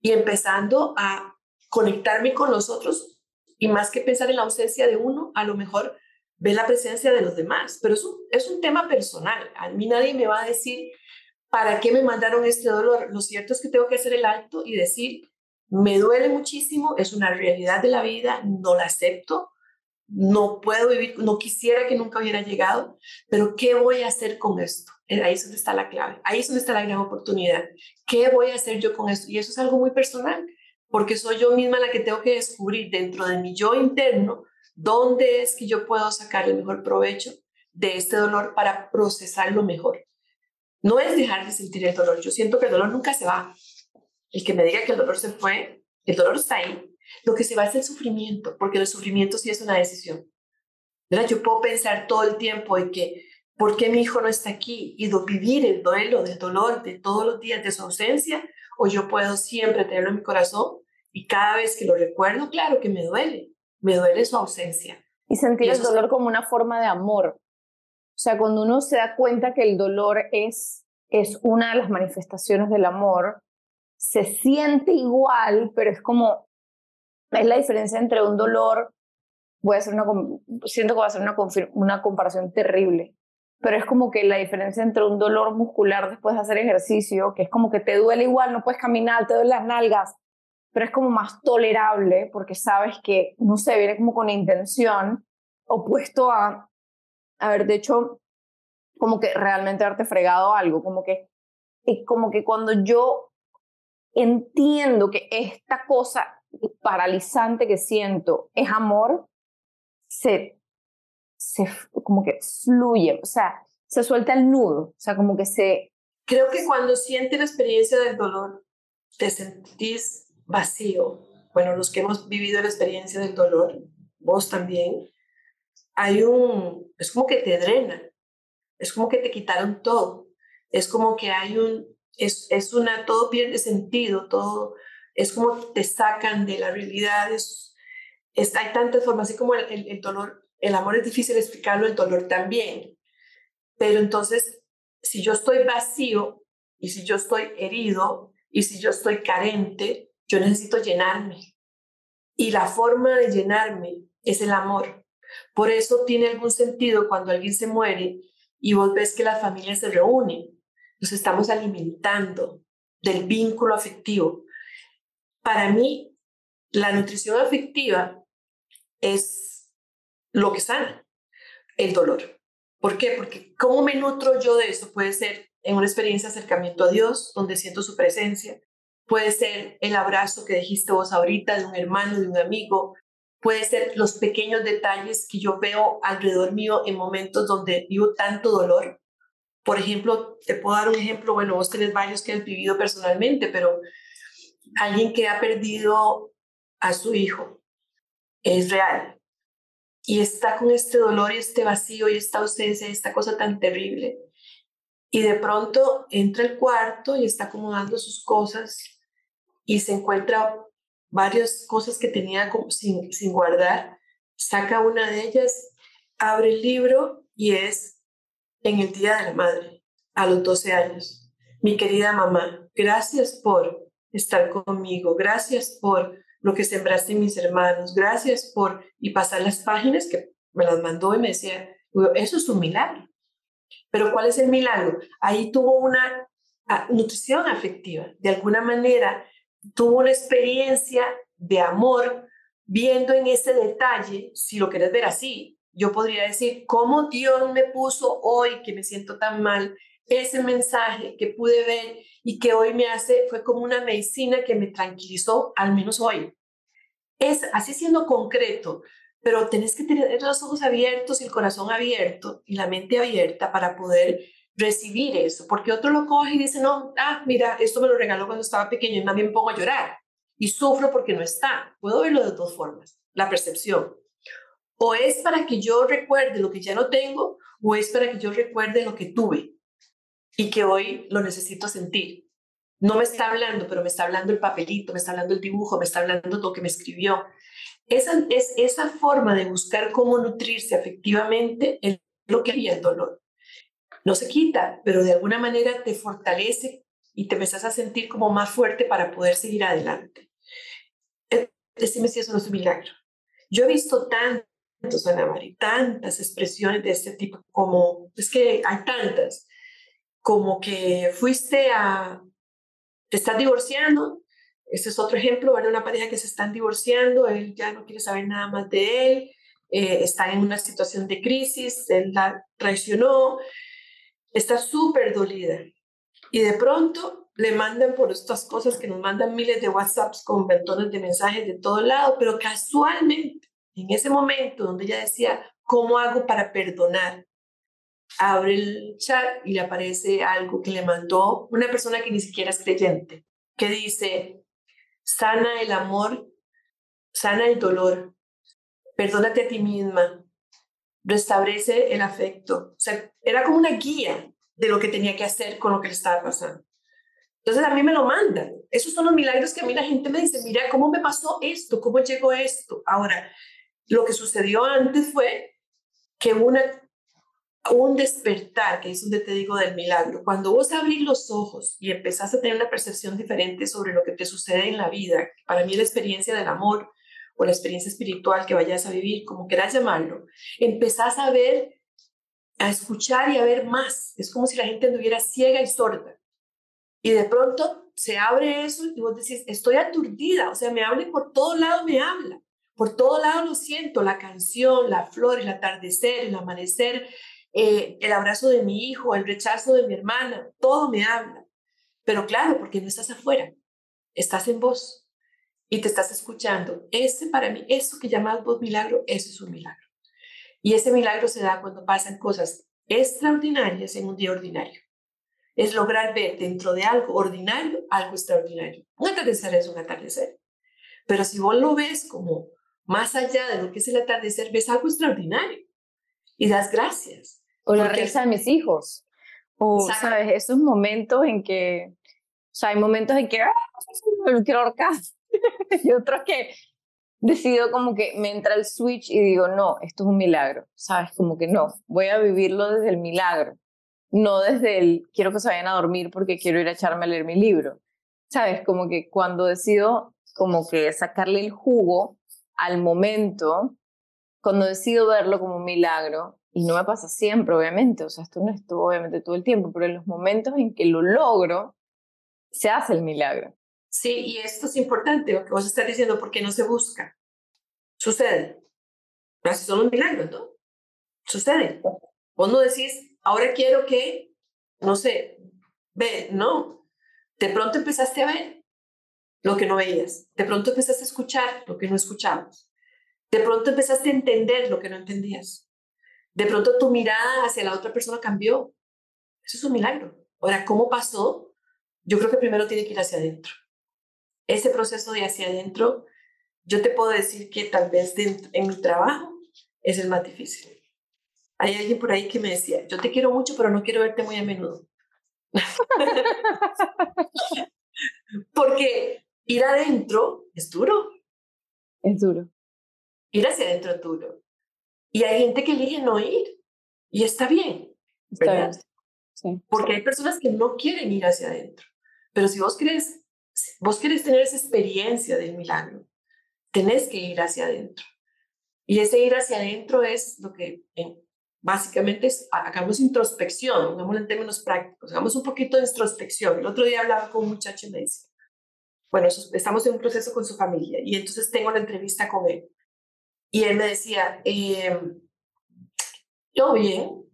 y empezando a conectarme con los otros y más que pensar en la ausencia de uno, a lo mejor ver la presencia de los demás. Pero es un, es un tema personal. A mí nadie me va a decir para qué me mandaron este dolor. Lo cierto es que tengo que hacer el alto y decir, me duele muchísimo, es una realidad de la vida, no la acepto, no puedo vivir, no quisiera que nunca hubiera llegado, pero ¿qué voy a hacer con esto? Eh, ahí es donde está la clave, ahí es donde está la gran oportunidad. ¿Qué voy a hacer yo con esto? Y eso es algo muy personal, porque soy yo misma la que tengo que descubrir dentro de mi yo interno dónde es que yo puedo sacar el mejor provecho de este dolor para procesarlo mejor. No es dejar de sentir el dolor, yo siento que el dolor nunca se va. El que me diga que el dolor se fue, el dolor está ahí, lo que se va es el sufrimiento, porque el sufrimiento sí es una decisión. ¿verdad? Yo puedo pensar todo el tiempo en que, ¿por qué mi hijo no está aquí? Y vivir el duelo del dolor de todos los días de su ausencia, o yo puedo siempre tenerlo en mi corazón y cada vez que lo recuerdo, claro que me duele, me duele su ausencia. Y sentir el dolor como una forma de amor. O sea, cuando uno se da cuenta que el dolor es, es una de las manifestaciones del amor, se siente igual, pero es como es la diferencia entre un dolor voy a hacer una, siento que voy a hacer una, una comparación terrible, pero es como que la diferencia entre un dolor muscular después de hacer ejercicio, que es como que te duele igual, no puedes caminar, te duelen las nalgas, pero es como más tolerable porque sabes que, no sé, viene como con intención, opuesto a haber hecho como que realmente haberte fregado algo, como que, como que cuando yo entiendo que esta cosa paralizante que siento es amor, se, se como que fluye, o sea, se suelta el nudo, o sea, como que se... Creo que cuando sientes la experiencia del dolor, te sentís vacío. Bueno, los que hemos vivido la experiencia del dolor, vos también, hay un, es como que te drena, es como que te quitaron todo, es como que hay un, es, es una, todo pierde sentido, todo, es como te sacan de la realidad, es, hay tantas formas, así como el, el, dolor, el amor es difícil explicarlo, el dolor también, pero entonces, si yo estoy vacío y si yo estoy herido y si yo estoy carente, yo necesito llenarme. Y la forma de llenarme es el amor. Por eso tiene algún sentido cuando alguien se muere y vos ves que las familias se reúnen. Nos estamos alimentando del vínculo afectivo. Para mí, la nutrición afectiva es lo que sana el dolor. ¿Por qué? Porque ¿cómo me nutro yo de eso? Puede ser en una experiencia de acercamiento a Dios, donde siento su presencia. Puede ser el abrazo que dijiste vos ahorita de un hermano, de un amigo, puede ser los pequeños detalles que yo veo alrededor mío en momentos donde vivo tanto dolor. Por ejemplo, te puedo dar un ejemplo, bueno, vos tenés varios que has vivido personalmente, pero alguien que ha perdido a su hijo es real y está con este dolor y este vacío y esta ausencia y esta cosa tan terrible. Y de pronto entra al cuarto y está acomodando sus cosas y se encuentra varias cosas que tenía sin, sin guardar, saca una de ellas, abre el libro y es en el Día de la Madre, a los 12 años. Mi querida mamá, gracias por estar conmigo, gracias por lo que sembraste en mis hermanos, gracias por, y pasar las páginas que me las mandó y me decía, eso es un milagro. Pero ¿cuál es el milagro? Ahí tuvo una ah, nutrición afectiva. De alguna manera tuvo una experiencia de amor viendo en ese detalle, si lo quieres ver así, yo podría decir, cómo Dios me puso hoy que me siento tan mal, ese mensaje que pude ver y que hoy me hace, fue como una medicina que me tranquilizó, al menos hoy. Es así siendo concreto, pero tenés que tener los ojos abiertos y el corazón abierto y la mente abierta para poder recibir eso, porque otro lo coge y dice, no, ah, mira, esto me lo regaló cuando estaba pequeño y más bien pongo a llorar y sufro porque no está. Puedo verlo de dos formas, la percepción. O es para que yo recuerde lo que ya no tengo, o es para que yo recuerde lo que tuve y que hoy lo necesito sentir. No me está hablando, pero me está hablando el papelito, me está hablando el dibujo, me está hablando lo que me escribió. Esa, es, esa forma de buscar cómo nutrirse afectivamente es lo que haría el dolor no se quita, pero de alguna manera te fortalece y te empezás a sentir como más fuerte para poder seguir adelante. Eh, decime si eso no es un milagro. Yo he visto tantos, Ana María, tantas expresiones de este tipo, como, es que hay tantas, como que fuiste a, te estás divorciando, este es otro ejemplo, ¿verdad? Una pareja que se están divorciando, él ya no quiere saber nada más de él, eh, está en una situación de crisis, él la traicionó, está súper dolida. Y de pronto le mandan por estas cosas que nos mandan miles de WhatsApps con ventones de mensajes de todo lado, pero casualmente, en ese momento donde ella decía, ¿cómo hago para perdonar? Abre el chat y le aparece algo que le mandó una persona que ni siquiera es creyente, que dice, sana el amor, sana el dolor, perdónate a ti misma, restablece el afecto. O sea, era como una guía de lo que tenía que hacer con lo que le estaba pasando. Entonces a mí me lo mandan. Esos son los milagros que a mí la gente me dice, mira, ¿cómo me pasó esto? ¿Cómo llegó esto? Ahora, lo que sucedió antes fue que una, un despertar, que es donde te digo del milagro, cuando vos abrís los ojos y empezás a tener una percepción diferente sobre lo que te sucede en la vida, para mí la experiencia del amor o la experiencia espiritual que vayas a vivir, como quieras llamarlo, empezás a ver, a escuchar y a ver más. Es como si la gente anduviera ciega y sorda. Y de pronto se abre eso y vos decís, estoy aturdida, o sea, me hable por todo lado, me habla. Por todo lado lo siento, la canción, la flor, el atardecer, el amanecer, eh, el abrazo de mi hijo, el rechazo de mi hermana, todo me habla. Pero claro, porque no estás afuera, estás en vos y te estás escuchando. Ese para mí, eso que llamas vos milagro, eso es un milagro. Y ese milagro se da cuando pasan cosas extraordinarias en un día ordinario. Es lograr ver dentro de algo ordinario algo extraordinario. Un atardecer es un atardecer. Pero si vos lo ves como más allá de lo que es el atardecer, ves algo extraordinario y das gracias. O la risa de mis hijos. O, ¿sabes? Esos momentos en que, o sea, hay momentos en que, ¡ah! me quiero ahorcar. (laughs) y otros que decido como que me entra el switch y digo, no, esto es un milagro, ¿sabes? Como que no, voy a vivirlo desde el milagro, no desde el quiero que se vayan a dormir porque quiero ir a echarme a leer mi libro, ¿sabes? Como que cuando decido como que sacarle el jugo al momento, cuando decido verlo como un milagro, y no me pasa siempre, obviamente, o sea, esto no estuvo obviamente todo el tiempo, pero en los momentos en que lo logro, se hace el milagro. Sí, y esto es importante, lo que vos estás diciendo, porque no se busca. Sucede. Así son los milagros, ¿no? Sucede. Vos no decís, ahora quiero que, no sé, ve, no. De pronto empezaste a ver lo que no veías. De pronto empezaste a escuchar lo que no escuchábamos. De pronto empezaste a entender lo que no entendías. De pronto tu mirada hacia la otra persona cambió. Eso es un milagro. Ahora, ¿cómo pasó? Yo creo que primero tiene que ir hacia adentro. Ese proceso de hacia adentro, yo te puedo decir que tal vez en mi trabajo es el más difícil. Hay alguien por ahí que me decía, yo te quiero mucho, pero no quiero verte muy a menudo. (laughs) Porque ir adentro es duro. Es duro. Ir hacia adentro es duro. Y hay gente que elige no ir. Y está bien. ¿verdad? Porque hay personas que no quieren ir hacia adentro. Pero si vos querés, vos querés tener esa experiencia del milagro, tenés que ir hacia adentro. Y ese ir hacia adentro es lo que básicamente es, hagamos introspección, hagámoslo en términos prácticos, hagamos un poquito de introspección. El otro día hablaba con un muchacho y me dice, bueno, estamos en un proceso con su familia y entonces tengo la entrevista con él. Y él me decía, eh, yo bien,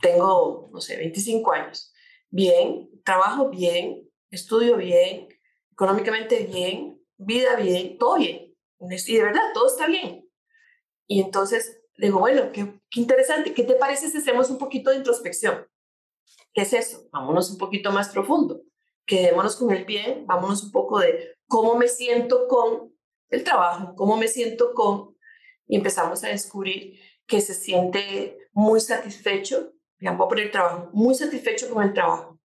tengo, no sé, 25 años, bien, trabajo bien, estudio bien, económicamente bien, vida bien, todo bien. Y de verdad, todo está bien. Y entonces digo, bueno, qué, qué interesante, ¿qué te parece si hacemos un poquito de introspección? ¿Qué es eso? Vámonos un poquito más profundo. Quedémonos con el bien, vámonos un poco de cómo me siento con el trabajo, cómo me siento con y empezamos a descubrir que se siente muy satisfecho, digamos, por el trabajo, muy satisfecho con el trabajo.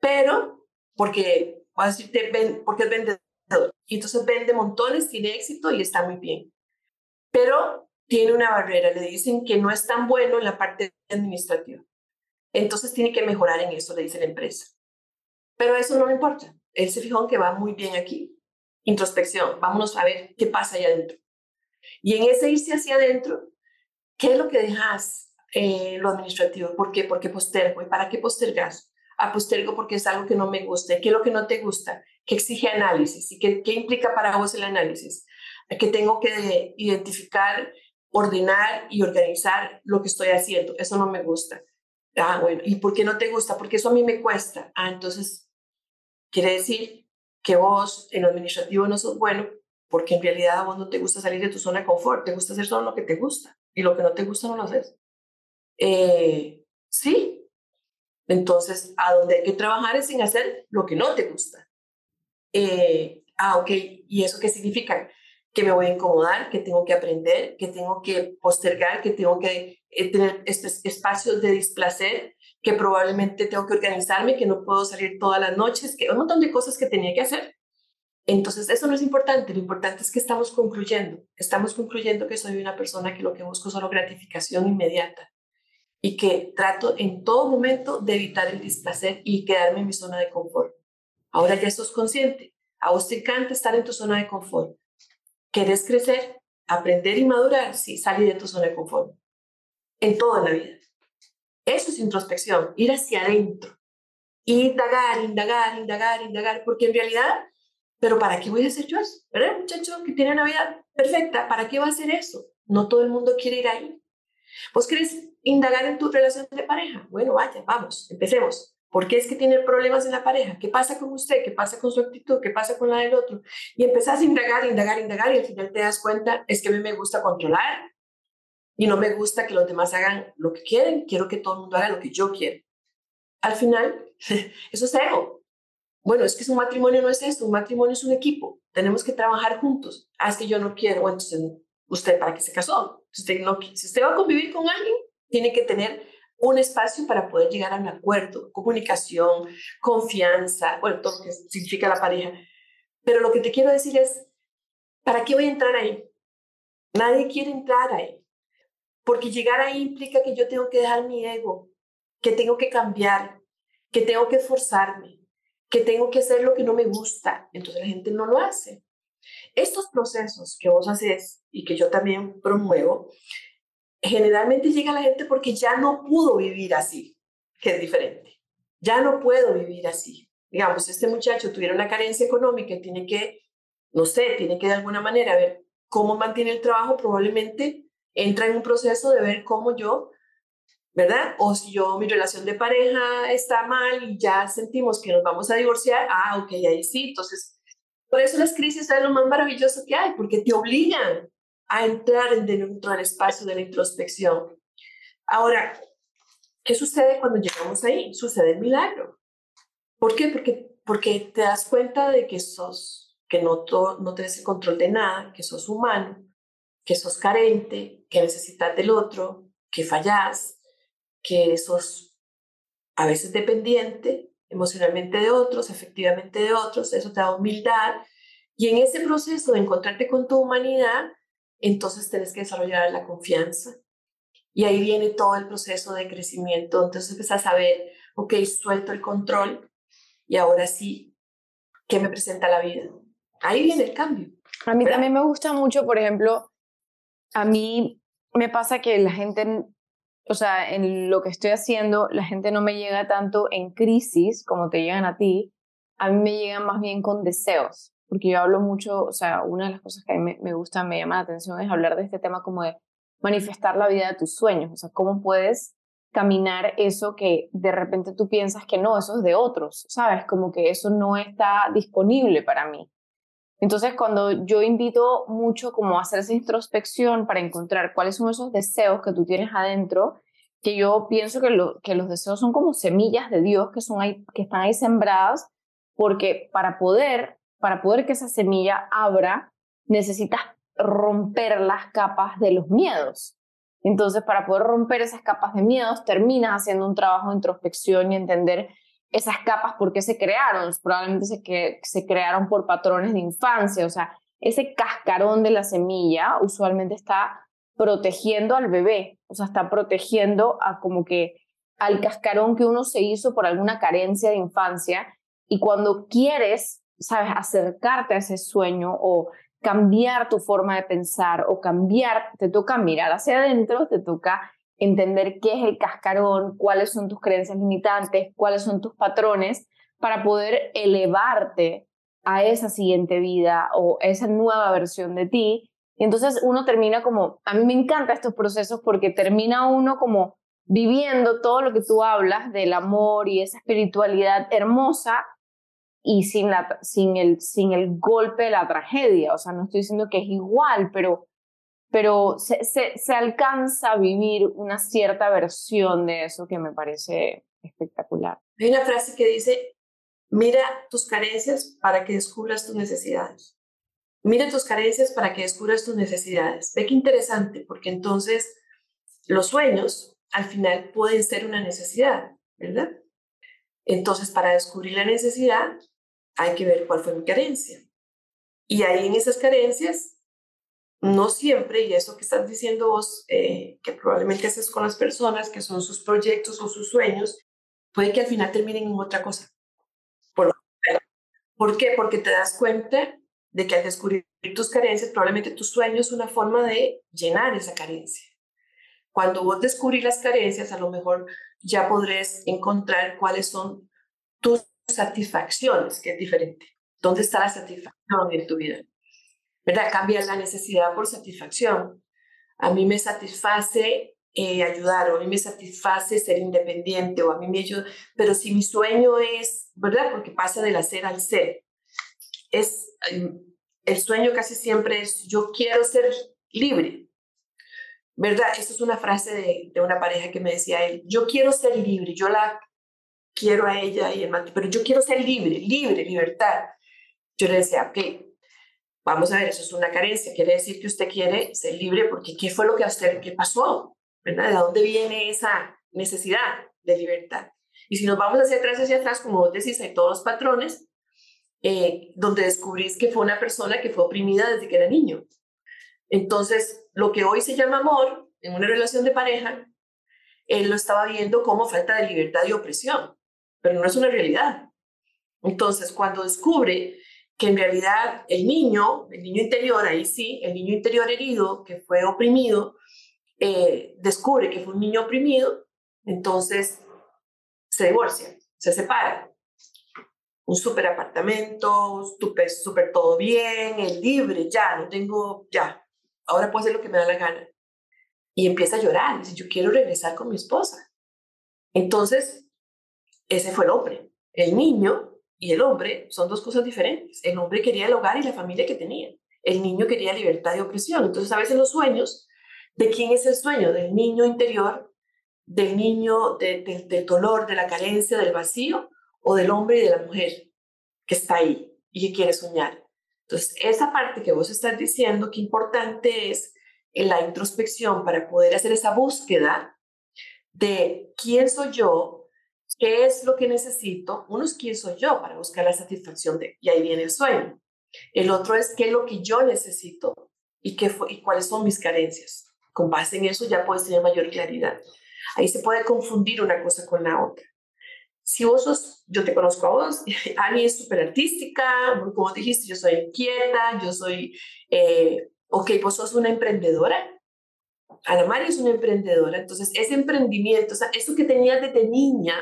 Pero, porque, voy a decirte, porque es vendedor, y entonces vende montones, tiene éxito y está muy bien. Pero tiene una barrera, le dicen que no es tan bueno en la parte administrativa. Entonces tiene que mejorar en eso, le dice la empresa. Pero eso no le importa. Él se fijó que va muy bien aquí. Introspección, vámonos a ver qué pasa allá adentro. Y en ese irse hacia adentro, ¿qué es lo que dejas eh, lo administrativo? ¿Por qué? Porque postergo. ¿Y para qué postergas? A ah, postergo porque es algo que no me gusta. ¿Qué es lo que no te gusta? ¿Qué exige análisis? ¿Y qué, qué implica para vos el análisis? Que tengo que identificar, ordenar y organizar lo que estoy haciendo. Eso no me gusta. Ah, bueno. ¿Y por qué no te gusta? Porque eso a mí me cuesta. Ah, entonces, quiere decir que vos en lo administrativo no sos bueno porque en realidad a vos no te gusta salir de tu zona de confort, te gusta hacer solo lo que te gusta y lo que no te gusta no lo haces. Eh, sí, entonces a donde hay que trabajar es en hacer lo que no te gusta. Eh, ah, ok, ¿y eso qué significa? Que me voy a incomodar, que tengo que aprender, que tengo que postergar, que tengo que eh, tener estos espacios de displacer, que probablemente tengo que organizarme, que no puedo salir todas las noches, que un montón de cosas que tenía que hacer entonces, eso no es importante, lo importante es que estamos concluyendo, estamos concluyendo que soy una persona que lo que busco es solo gratificación inmediata y que trato en todo momento de evitar el displacer y quedarme en mi zona de confort. Ahora ya estás consciente, a vos te estar en tu zona de confort. querés crecer, aprender y madurar, sí, salir de tu zona de confort. En toda la vida. Eso es introspección, ir hacia adentro. Indagar, indagar, indagar, indagar, porque en realidad, pero ¿para qué voy a hacer yo eso? ¿Verdad? Muchacho que tiene una vida perfecta, ¿para qué va a hacer eso? No todo el mundo quiere ir ahí. ¿Vos querés indagar en tu relación de pareja? Bueno, vaya, vamos, empecemos. ¿Por qué es que tiene problemas en la pareja? ¿Qué pasa con usted? ¿Qué pasa con su actitud? ¿Qué pasa con la del otro? Y empezás a indagar, indagar, indagar y al final te das cuenta, es que a mí me gusta controlar y no me gusta que los demás hagan lo que quieren, quiero que todo el mundo haga lo que yo quiero. Al final, (laughs) eso es ego. Bueno, es que un matrimonio no es esto, un matrimonio es un equipo, tenemos que trabajar juntos. Ah, es que yo no quiero, bueno, entonces, ¿usted para qué se casó? Si usted, no, si usted va a convivir con alguien, tiene que tener un espacio para poder llegar a un acuerdo, comunicación, confianza, bueno, todo lo que significa la pareja. Pero lo que te quiero decir es, ¿para qué voy a entrar ahí? Nadie quiere entrar ahí, porque llegar ahí implica que yo tengo que dejar mi ego, que tengo que cambiar, que tengo que esforzarme, que tengo que hacer lo que no me gusta. Entonces la gente no lo hace. Estos procesos que vos haces y que yo también promuevo, generalmente llega la gente porque ya no pudo vivir así, que es diferente. Ya no puedo vivir así. Digamos, este muchacho tuviera una carencia económica y tiene que, no sé, tiene que de alguna manera ver cómo mantiene el trabajo, probablemente entra en un proceso de ver cómo yo, ¿verdad? O si yo, mi relación de pareja está mal y ya sentimos que nos vamos a divorciar, ah, ok, ahí sí, entonces, por eso las crisis son lo más maravilloso que hay, porque te obligan a entrar dentro del espacio de la introspección. Ahora, ¿qué sucede cuando llegamos ahí? Sucede el milagro. ¿Por qué? Porque, porque te das cuenta de que sos, que no, no tienes el control de nada, que sos humano, que sos carente, que necesitas del otro, que fallás, que sos a veces dependiente emocionalmente de otros, efectivamente de otros, eso te da humildad. Y en ese proceso de encontrarte con tu humanidad, entonces tienes que desarrollar la confianza. Y ahí viene todo el proceso de crecimiento. Entonces empiezas a ver, ok, suelto el control y ahora sí, ¿qué me presenta la vida? Ahí viene el cambio. A mí también me gusta mucho, por ejemplo, a mí me pasa que la gente, o sea, en lo que estoy haciendo, la gente no me llega tanto en crisis como te llegan a ti, a mí me llegan más bien con deseos porque yo hablo mucho, o sea, una de las cosas que a mí me, gusta, me llama la atención es hablar de este tema como de manifestar la vida de tus sueños, o sea, cómo puedes caminar eso que de repente tú piensas que no, eso es de otros, ¿sabes? Como que eso no está disponible para mí. Entonces, cuando yo invito mucho como a hacer esa introspección para encontrar cuáles son esos deseos que tú tienes adentro, que yo pienso que, lo, que los deseos son como semillas de Dios que, son que están ahí sembradas, porque para poder para poder que esa semilla abra, necesitas romper las capas de los miedos. Entonces, para poder romper esas capas de miedos, terminas haciendo un trabajo de introspección y entender esas capas por qué se crearon. Probablemente se, que, se crearon por patrones de infancia. O sea, ese cascarón de la semilla usualmente está protegiendo al bebé. O sea, está protegiendo a como que al cascarón que uno se hizo por alguna carencia de infancia. Y cuando quieres sabes, acercarte a ese sueño o cambiar tu forma de pensar o cambiar, te toca mirar hacia adentro, te toca entender qué es el cascarón, cuáles son tus creencias limitantes, cuáles son tus patrones, para poder elevarte a esa siguiente vida o esa nueva versión de ti. Y entonces uno termina como, a mí me encantan estos procesos porque termina uno como viviendo todo lo que tú hablas del amor y esa espiritualidad hermosa, y sin, la, sin, el, sin el golpe de la tragedia. O sea, no estoy diciendo que es igual, pero, pero se, se, alcanza a vivir una cierta versión de eso que me parece espectacular. Hay una frase que dice, mira tus carencias para que descubras tus necesidades. Mira tus carencias para que descubras tus necesidades. Ve qué interesante, porque entonces los sueños al final pueden ser una necesidad, ¿verdad? Entonces, para descubrir la necesidad, hay que ver cuál fue mi carencia. Y ahí en esas carencias, no siempre, y eso que estás diciendo vos, eh, que probablemente haces con las personas, que son sus proyectos o sus sueños, puede que al final terminen en otra cosa. ¿Por, ¿Por qué? Porque te das cuenta de que al descubrir tus carencias, probablemente tu sueño es una forma de llenar esa carencia. Cuando vos descubrís las carencias, a lo mejor ya podrás encontrar cuáles son tus satisfacciones, que es diferente. ¿Dónde está la satisfacción en tu vida? ¿Verdad? Cambia la necesidad por satisfacción. A mí me satisface eh, ayudar, o a mí me satisface ser independiente, o a mí me ayuda. Pero si mi sueño es, ¿verdad? Porque pasa del hacer al ser. Es, el sueño casi siempre es, yo quiero ser libre. ¿Verdad? Esa es una frase de, de una pareja que me decía él, yo quiero ser libre, yo la quiero a ella y el pero yo quiero ser libre, libre, libertad. Yo le decía, ok, vamos a ver, eso es una carencia, quiere decir que usted quiere ser libre porque ¿qué fue lo que a usted, qué pasó? ¿Verdad? ¿De dónde viene esa necesidad de libertad? Y si nos vamos hacia atrás, hacia atrás, como vos decís, hay todos los patrones, eh, donde descubrís que fue una persona que fue oprimida desde que era niño. Entonces, lo que hoy se llama amor en una relación de pareja, él lo estaba viendo como falta de libertad y opresión, pero no es una realidad. Entonces, cuando descubre que en realidad el niño, el niño interior, ahí sí, el niño interior herido, que fue oprimido, eh, descubre que fue un niño oprimido, entonces se divorcia, se separa. Un super apartamento, super, todo bien, el libre, ya, no tengo, ya, ahora puedo hacer lo que me da la gana. Y empieza a llorar, dice, yo quiero regresar con mi esposa. Entonces, ese fue el hombre. El niño y el hombre son dos cosas diferentes. El hombre quería el hogar y la familia que tenía. El niño quería libertad y opresión. Entonces, a veces los sueños, ¿de quién es el sueño? Del niño interior, del niño, del dolor, de la carencia, del vacío, o del hombre y de la mujer que está ahí y que quiere soñar. Entonces, esa parte que vos estás diciendo, qué importante es en la introspección para poder hacer esa búsqueda de quién soy yo, ¿Qué es lo que necesito? Uno es quién soy yo para buscar la satisfacción de, y ahí viene el sueño. El otro es qué es lo que yo necesito y, qué y cuáles son mis carencias. Con base en eso ya puedes tener mayor claridad. Ahí se puede confundir una cosa con la otra. Si vos sos, yo te conozco a vos, (laughs) Ani es súper artística, como dijiste, yo soy inquieta, yo soy, eh, ok, vos sos una emprendedora, Ana María es una emprendedora, entonces ese emprendimiento, o sea, eso que tenías desde niña,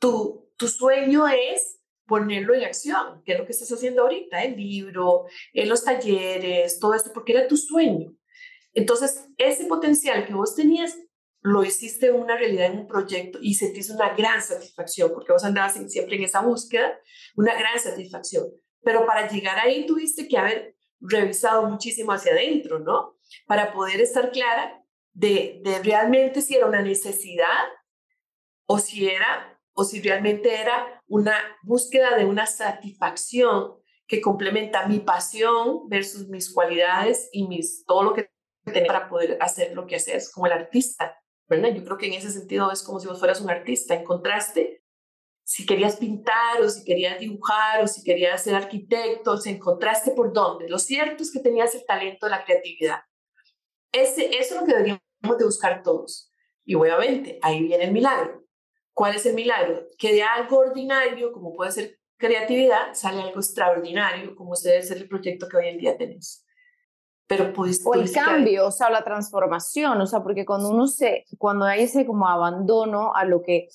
tu, tu sueño es ponerlo en acción, que es lo que estás haciendo ahorita, el libro, en los talleres, todo esto, porque era tu sueño. Entonces, ese potencial que vos tenías, lo hiciste en una realidad, en un proyecto, y sentiste una gran satisfacción, porque vos andabas siempre en esa búsqueda, una gran satisfacción. Pero para llegar ahí tuviste que haber revisado muchísimo hacia adentro, ¿no? Para poder estar clara de, de realmente si era una necesidad o si era o si realmente era una búsqueda de una satisfacción que complementa mi pasión versus mis cualidades y mis, todo lo que tengo para poder hacer lo que haces como el artista, ¿verdad? Yo creo que en ese sentido es como si vos fueras un artista, encontraste si querías pintar o si querías dibujar o si querías ser arquitecto, se encontraste por dónde. Lo cierto es que tenías el talento de la creatividad. Ese, eso es lo que deberíamos de buscar todos. Y obviamente ahí viene el milagro. ¿Cuál es el milagro? Que de algo ordinario, como puede ser creatividad, sale algo extraordinario, como debe ser el proyecto que hoy en día tenés. Pero pudiste, o el cambio, o sea, la transformación, o sea, porque cuando uno se, cuando hay ese como abandono a lo que,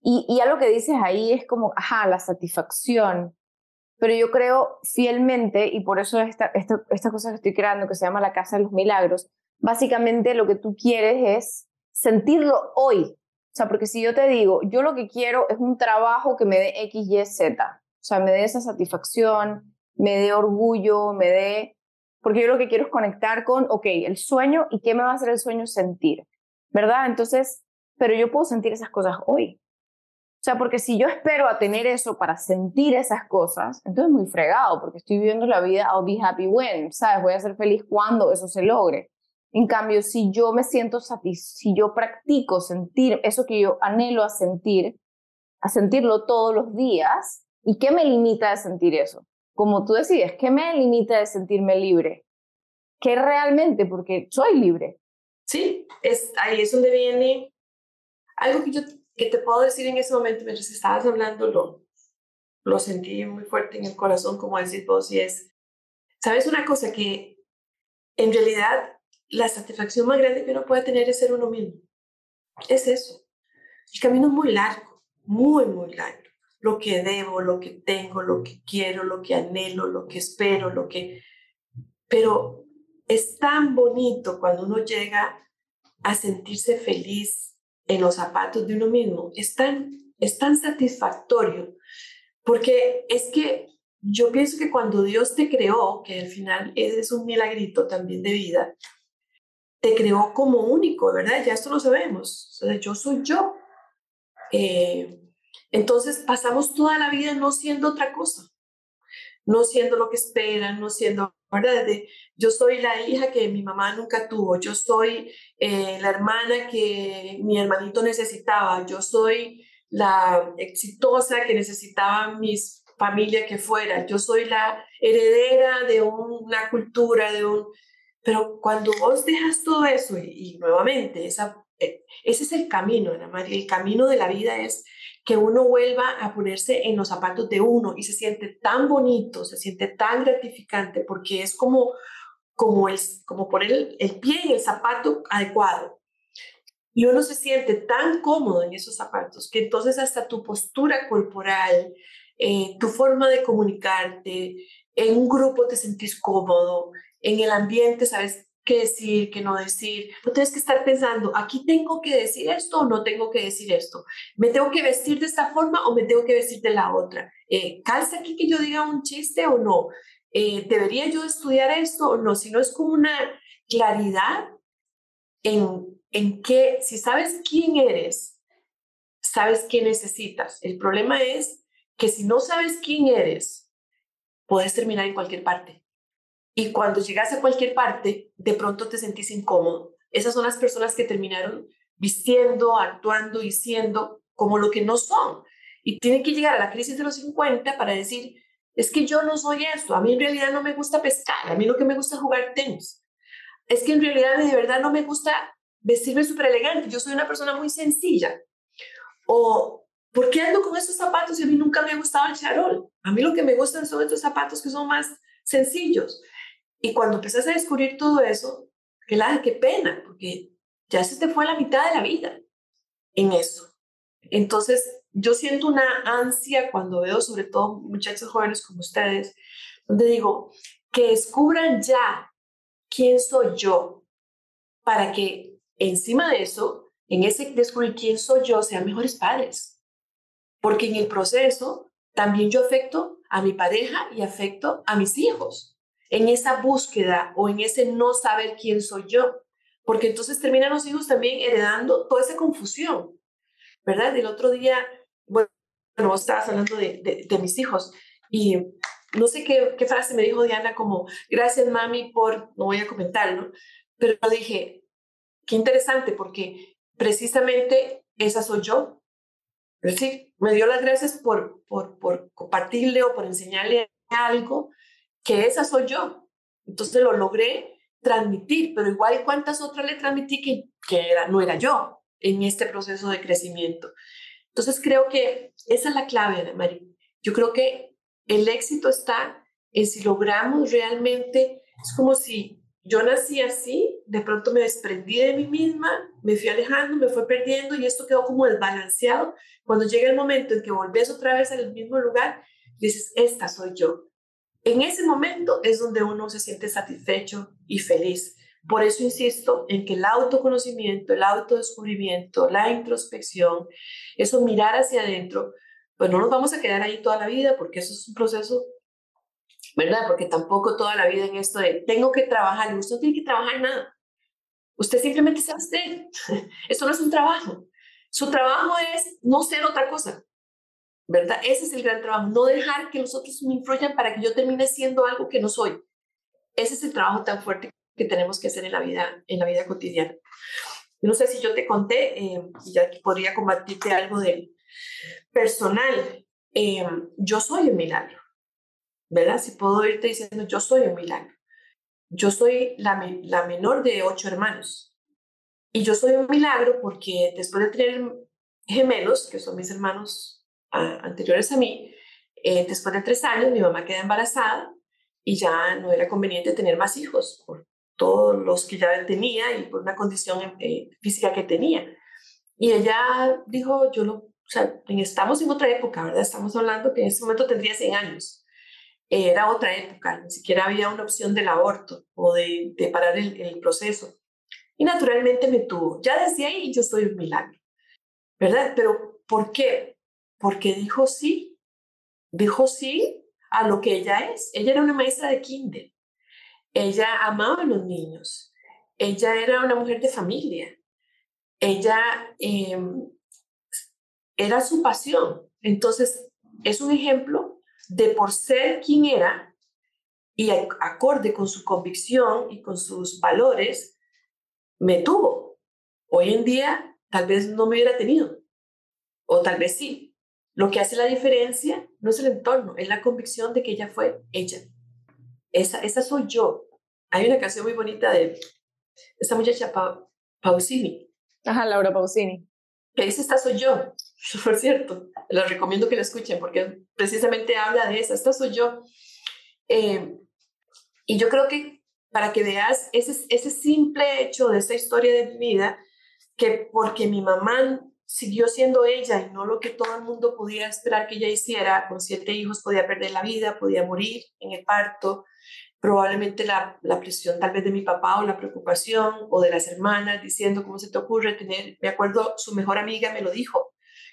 y, y a lo que dices ahí es como, ajá, la satisfacción, pero yo creo fielmente, y por eso esta, esta, esta cosa que estoy creando, que se llama la Casa de los Milagros, básicamente lo que tú quieres es sentirlo hoy, o sea, porque si yo te digo, yo lo que quiero es un trabajo que me dé X, Y, Z, o sea, me dé esa satisfacción, me dé orgullo, me dé... Porque yo lo que quiero es conectar con, ok, el sueño y qué me va a hacer el sueño sentir, ¿verdad? Entonces, pero yo puedo sentir esas cosas hoy. O sea, porque si yo espero a tener eso para sentir esas cosas, entonces es muy fregado, porque estoy viviendo la vida, I'll be happy when, ¿sabes? Voy a ser feliz cuando eso se logre. En cambio, si yo me siento satisfecho, si yo practico sentir eso que yo anhelo a sentir, a sentirlo todos los días, ¿y qué me limita de sentir eso? Como tú decides, ¿qué me limita de sentirme libre? ¿Qué realmente? Porque soy libre. Sí, es, ahí es donde viene algo que yo que te puedo decir en ese momento, mientras estabas hablando, lo, lo sentí muy fuerte en el corazón, como decís vos, y es, ¿Sabes una cosa? Que en realidad la satisfacción más grande que uno puede tener es ser uno mismo. Es eso. El camino es muy largo, muy, muy largo. Lo que debo, lo que tengo, lo que quiero, lo que anhelo, lo que espero, lo que... Pero es tan bonito cuando uno llega a sentirse feliz en los zapatos de uno mismo. Es tan, es tan satisfactorio porque es que yo pienso que cuando Dios te creó, que al final es un milagrito también de vida, te creó como único, ¿verdad? Ya esto lo sabemos. Yo soy yo. Eh, entonces pasamos toda la vida no siendo otra cosa, no siendo lo que esperan, no siendo, ¿verdad? yo soy la hija que mi mamá nunca tuvo, yo soy eh, la hermana que mi hermanito necesitaba, yo soy la exitosa que necesitaba mis familia que fuera, yo soy la heredera de una cultura, de un... Pero cuando vos dejas todo eso y, nuevamente, esa, eh, ese es el camino, Ana María, el camino de la vida es que uno vuelva a ponerse en los zapatos de uno y se siente tan bonito, se siente tan gratificante porque es como, como, es, como poner el, el pie en el zapato adecuado. Y uno se siente tan cómodo en esos zapatos que entonces hasta tu postura corporal, eh, tu forma de comunicarte, en un grupo te sentís cómodo, en el ambiente sabes qué decir, qué no decir. No tienes que estar pensando, aquí tengo que decir esto o no tengo que decir esto. ¿Me tengo que vestir de esta forma o me tengo que vestir de la otra? Eh, ¿Calza aquí que yo diga un chiste o no? Eh, ¿Debería yo estudiar esto o no? Si no es como una claridad en, en que si sabes quién eres, sabes qué necesitas. El problema es que si no sabes quién eres, puedes terminar en cualquier parte. Y cuando llegas a cualquier parte, de pronto te sentís incómodo. Esas son las personas que terminaron vistiendo, actuando y siendo como lo que no son. Y tienen que llegar a la crisis de los 50 para decir, es que yo no soy esto, a mí en realidad no me gusta pescar, a mí lo que me gusta es jugar tenis. Es que en realidad de verdad no me gusta vestirme súper elegante, yo soy una persona muy sencilla. O ¿por qué ando con estos zapatos y a mí nunca me ha gustado el charol? A mí lo que me gustan son estos zapatos que son más sencillos. Y cuando empezás a descubrir todo eso, la qué pena, porque ya se te fue la mitad de la vida en eso. Entonces, yo siento una ansia cuando veo sobre todo muchachos jóvenes como ustedes, donde digo, que descubran ya quién soy yo, para que encima de eso, en ese descubrir quién soy yo, sean mejores padres porque en el proceso también yo afecto a mi pareja y afecto a mis hijos en esa búsqueda o en ese no saber quién soy yo, porque entonces terminan los hijos también heredando toda esa confusión, ¿verdad? El otro día, bueno, vos estabas hablando de, de, mis hijos y no sé qué, frase me dijo Diana como, gracias mami por, no voy a comentar, ¿no? Pero dije, qué interesante porque precisamente esa soy yo, es decir, me dio las gracias por, por compartirle o por enseñarle algo que esa soy yo. Entonces lo logré transmitir, pero igual cuántas otras le transmití que, que era, no era yo en este proceso de crecimiento. Entonces creo que esa es la clave, Ana María. Yo creo que el éxito está en si logramos realmente, es como si yo nací así, de pronto me desprendí de mí misma, me fui alejando, me fui perdiendo y esto quedó como desbalanceado. Cuando llega el momento en que volvés otra vez al mismo lugar, dices, esta soy yo. En ese momento es donde uno se siente satisfecho y feliz. Por eso insisto en que el autoconocimiento, el autodescubrimiento, la introspección, eso mirar hacia adentro, pues no nos vamos a quedar ahí toda la vida porque eso es un proceso ¿verdad? Porque tampoco toda la vida en esto de tengo que trabajar, usted no tiene que trabajar nada. Usted simplemente sea usted. (laughs) Eso no es un trabajo. Su trabajo es no ser otra cosa, ¿verdad? Ese es el gran trabajo, no dejar que los otros me influyan para que yo termine siendo algo que no soy. Ese es el trabajo tan fuerte que tenemos que hacer en la vida, en la vida cotidiana. No sé si yo te conté, eh, ya que podría compartirte algo del personal. Eh, yo soy un milagro. ¿verdad? Si puedo irte diciendo, yo soy un milagro. Yo soy la, la menor de ocho hermanos. Y yo soy un milagro porque después de tener gemelos, que son mis hermanos anteriores a mí, eh, después de tres años mi mamá queda embarazada y ya no era conveniente tener más hijos por todos los que ya tenía y por una condición eh, física que tenía. Y ella dijo, yo lo, o sea, estamos en otra época, ¿verdad? Estamos hablando que en ese momento tendría 100 años. Era otra época, ni siquiera había una opción del aborto o de, de parar el, el proceso. Y naturalmente me tuvo. Ya desde ahí yo soy un milagro, ¿verdad? Pero ¿por qué? Porque dijo sí, dijo sí a lo que ella es. Ella era una maestra de kinder. Ella amaba a los niños. Ella era una mujer de familia. Ella em, era su pasión. Entonces, es un ejemplo de por ser quien era y acorde con su convicción y con sus valores, me tuvo. Hoy en día, tal vez no me hubiera tenido, o tal vez sí. Lo que hace la diferencia no es el entorno, es la convicción de que ella fue ella. Esa, esa soy yo. Hay una canción muy bonita de esta muchacha Pausini. Ajá, Laura Pausini. Que dice, esta soy yo. (laughs) Por cierto, les recomiendo que la escuchen porque precisamente habla de esa, esta soy yo. Eh, y yo creo que para que veas ese, ese simple hecho de esta historia de mi vida, que porque mi mamá siguió siendo ella y no lo que todo el mundo podía esperar que ella hiciera, con siete hijos podía perder la vida, podía morir en el parto, probablemente la, la, presión tal vez de mi papá o la preocupación o de las hermanas diciendo cómo se te ocurre tener, me acuerdo su mejor amiga me lo dijo,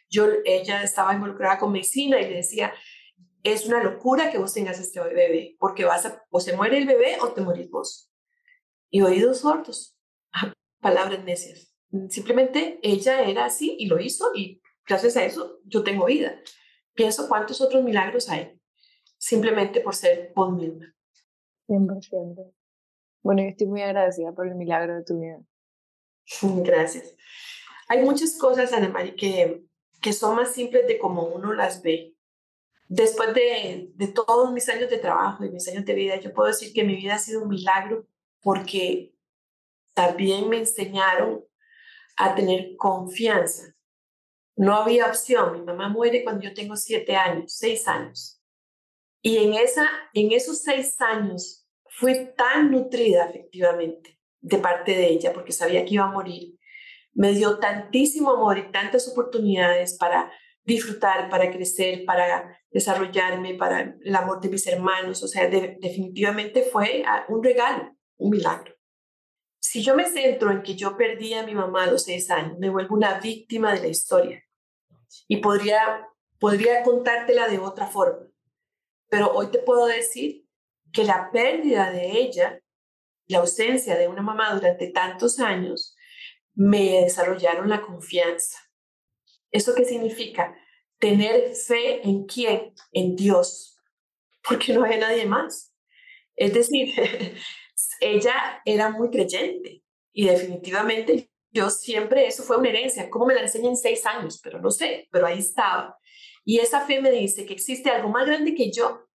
yo, ella estaba involucrada con medicina y le decía, es una locura que vos tengas este bebé, porque vas a, o se muere el bebé o te morís vos. Y oídos sordos, (laughs) palabras necias. Simplemente ella era así y lo hizo y gracias a eso yo tengo vida. Pienso cuántos otros milagros hay, simplemente por ser vos misma. 100%. Bueno, yo estoy muy agradecida por el milagro de tu vida. (laughs) Gracias. Hay muchas cosas, Ana María, que, que son más simples de como uno las ve. Después de, de todos mis años de trabajo y mis años de vida, yo puedo decir que mi vida ha sido un milagro porque también me enseñaron a tener confianza. No había opción. Mi mamá muere cuando yo tengo siete años, seis años. Y en, esa, en esos seis años fui tan nutrida efectivamente de parte de ella porque sabía que iba a morir me dio tantísimo amor y tantas oportunidades para disfrutar, para crecer, para desarrollarme, para el amor de mis hermanos. O sea, definitivamente fue ah, un regalo, un milagro. Si yo me centro en que yo perdí a mi mamá a los seis años, me vuelvo una víctima de la historia. Y podría, podría contártela de otra forma. Pero hoy te puedo decir que la pérdida de ella, la ausencia de una mamá durante tantos años, me desarrollaron la confianza. ¿Eso qué significa? Tener fe en quién? En Dios, porque no hay nadie más. Es decir, (laughs) ella era muy creyente y definitivamente yo siempre, eso fue una herencia, como me la enseñan en seis años, pero no sé, pero ahí estaba. Y esa fe me dice que existe algo más grande que yo,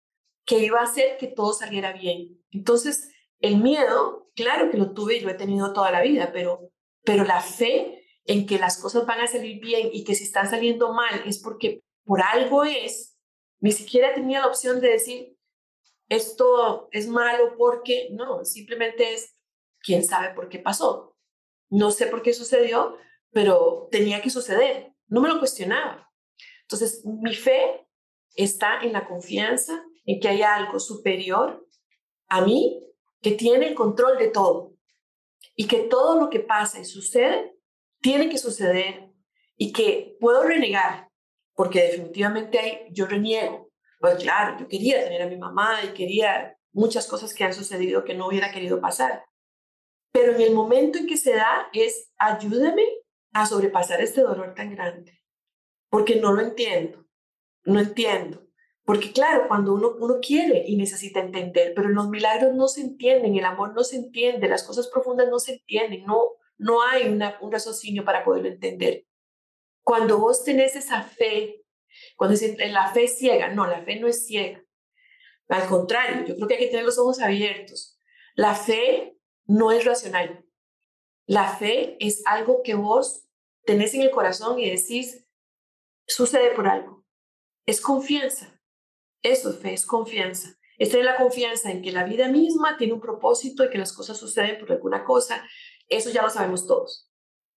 que iba a hacer que todo saliera bien. Entonces, el miedo, claro que lo tuve y lo he tenido toda la vida, pero pero la fe en que las cosas van a salir bien y que si están saliendo mal es porque por algo es, ni siquiera tenía la opción de decir, esto es malo porque, no, simplemente es, quién sabe por qué pasó. No sé por qué sucedió, pero tenía que suceder. No me lo cuestionaba. Entonces, mi fe está en la confianza en que hay algo superior a mí que tiene el control de todo y que todo lo que pasa y sucede tiene que suceder y que puedo renegar, porque definitivamente hay, yo reniego. Pues claro, yo quería tener a mi mamá y quería muchas cosas que han sucedido que no hubiera querido pasar. Pero en el momento en que se da es ayúdame a sobrepasar este dolor tan grande, porque no lo entiendo, no entiendo. Porque claro, cuando uno, uno quiere y necesita entender, pero los milagros no se entienden, el amor no se entiende, las cosas profundas no se entienden, no, no hay un raciocinio para poderlo entender. Cuando vos tenés esa fe, cuando la fe ciega, no, la fe no es ciega. Al contrario, yo creo que hay que tener los ojos abiertos. La fe no es racional. La fe es algo que vos tenés en el corazón y decís, sucede por algo. Es confianza. Eso es fe, es confianza. es la confianza en que la vida misma tiene un propósito y que las cosas suceden por alguna cosa. Eso ya lo sabemos todos.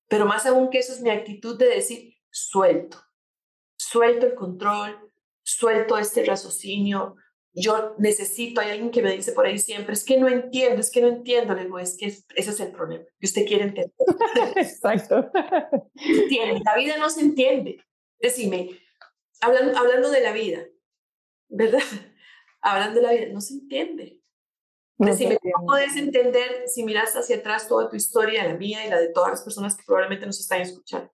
Pero más aún que eso es mi actitud de decir, suelto, suelto el control, suelto este raciocinio. Yo necesito, hay alguien que me dice por ahí siempre, es que no entiendo, es que no entiendo. Le digo, es que ese es el problema, que usted quiere entender. (laughs) Exacto. Entiende, la vida no se entiende. Decime, hablando, hablando de la vida, ¿verdad? (laughs) Hablando de la vida, no se entiende. Decime, ¿cómo puedes entender si miras hacia atrás toda tu historia, la mía y la de todas las personas que probablemente nos están escuchando?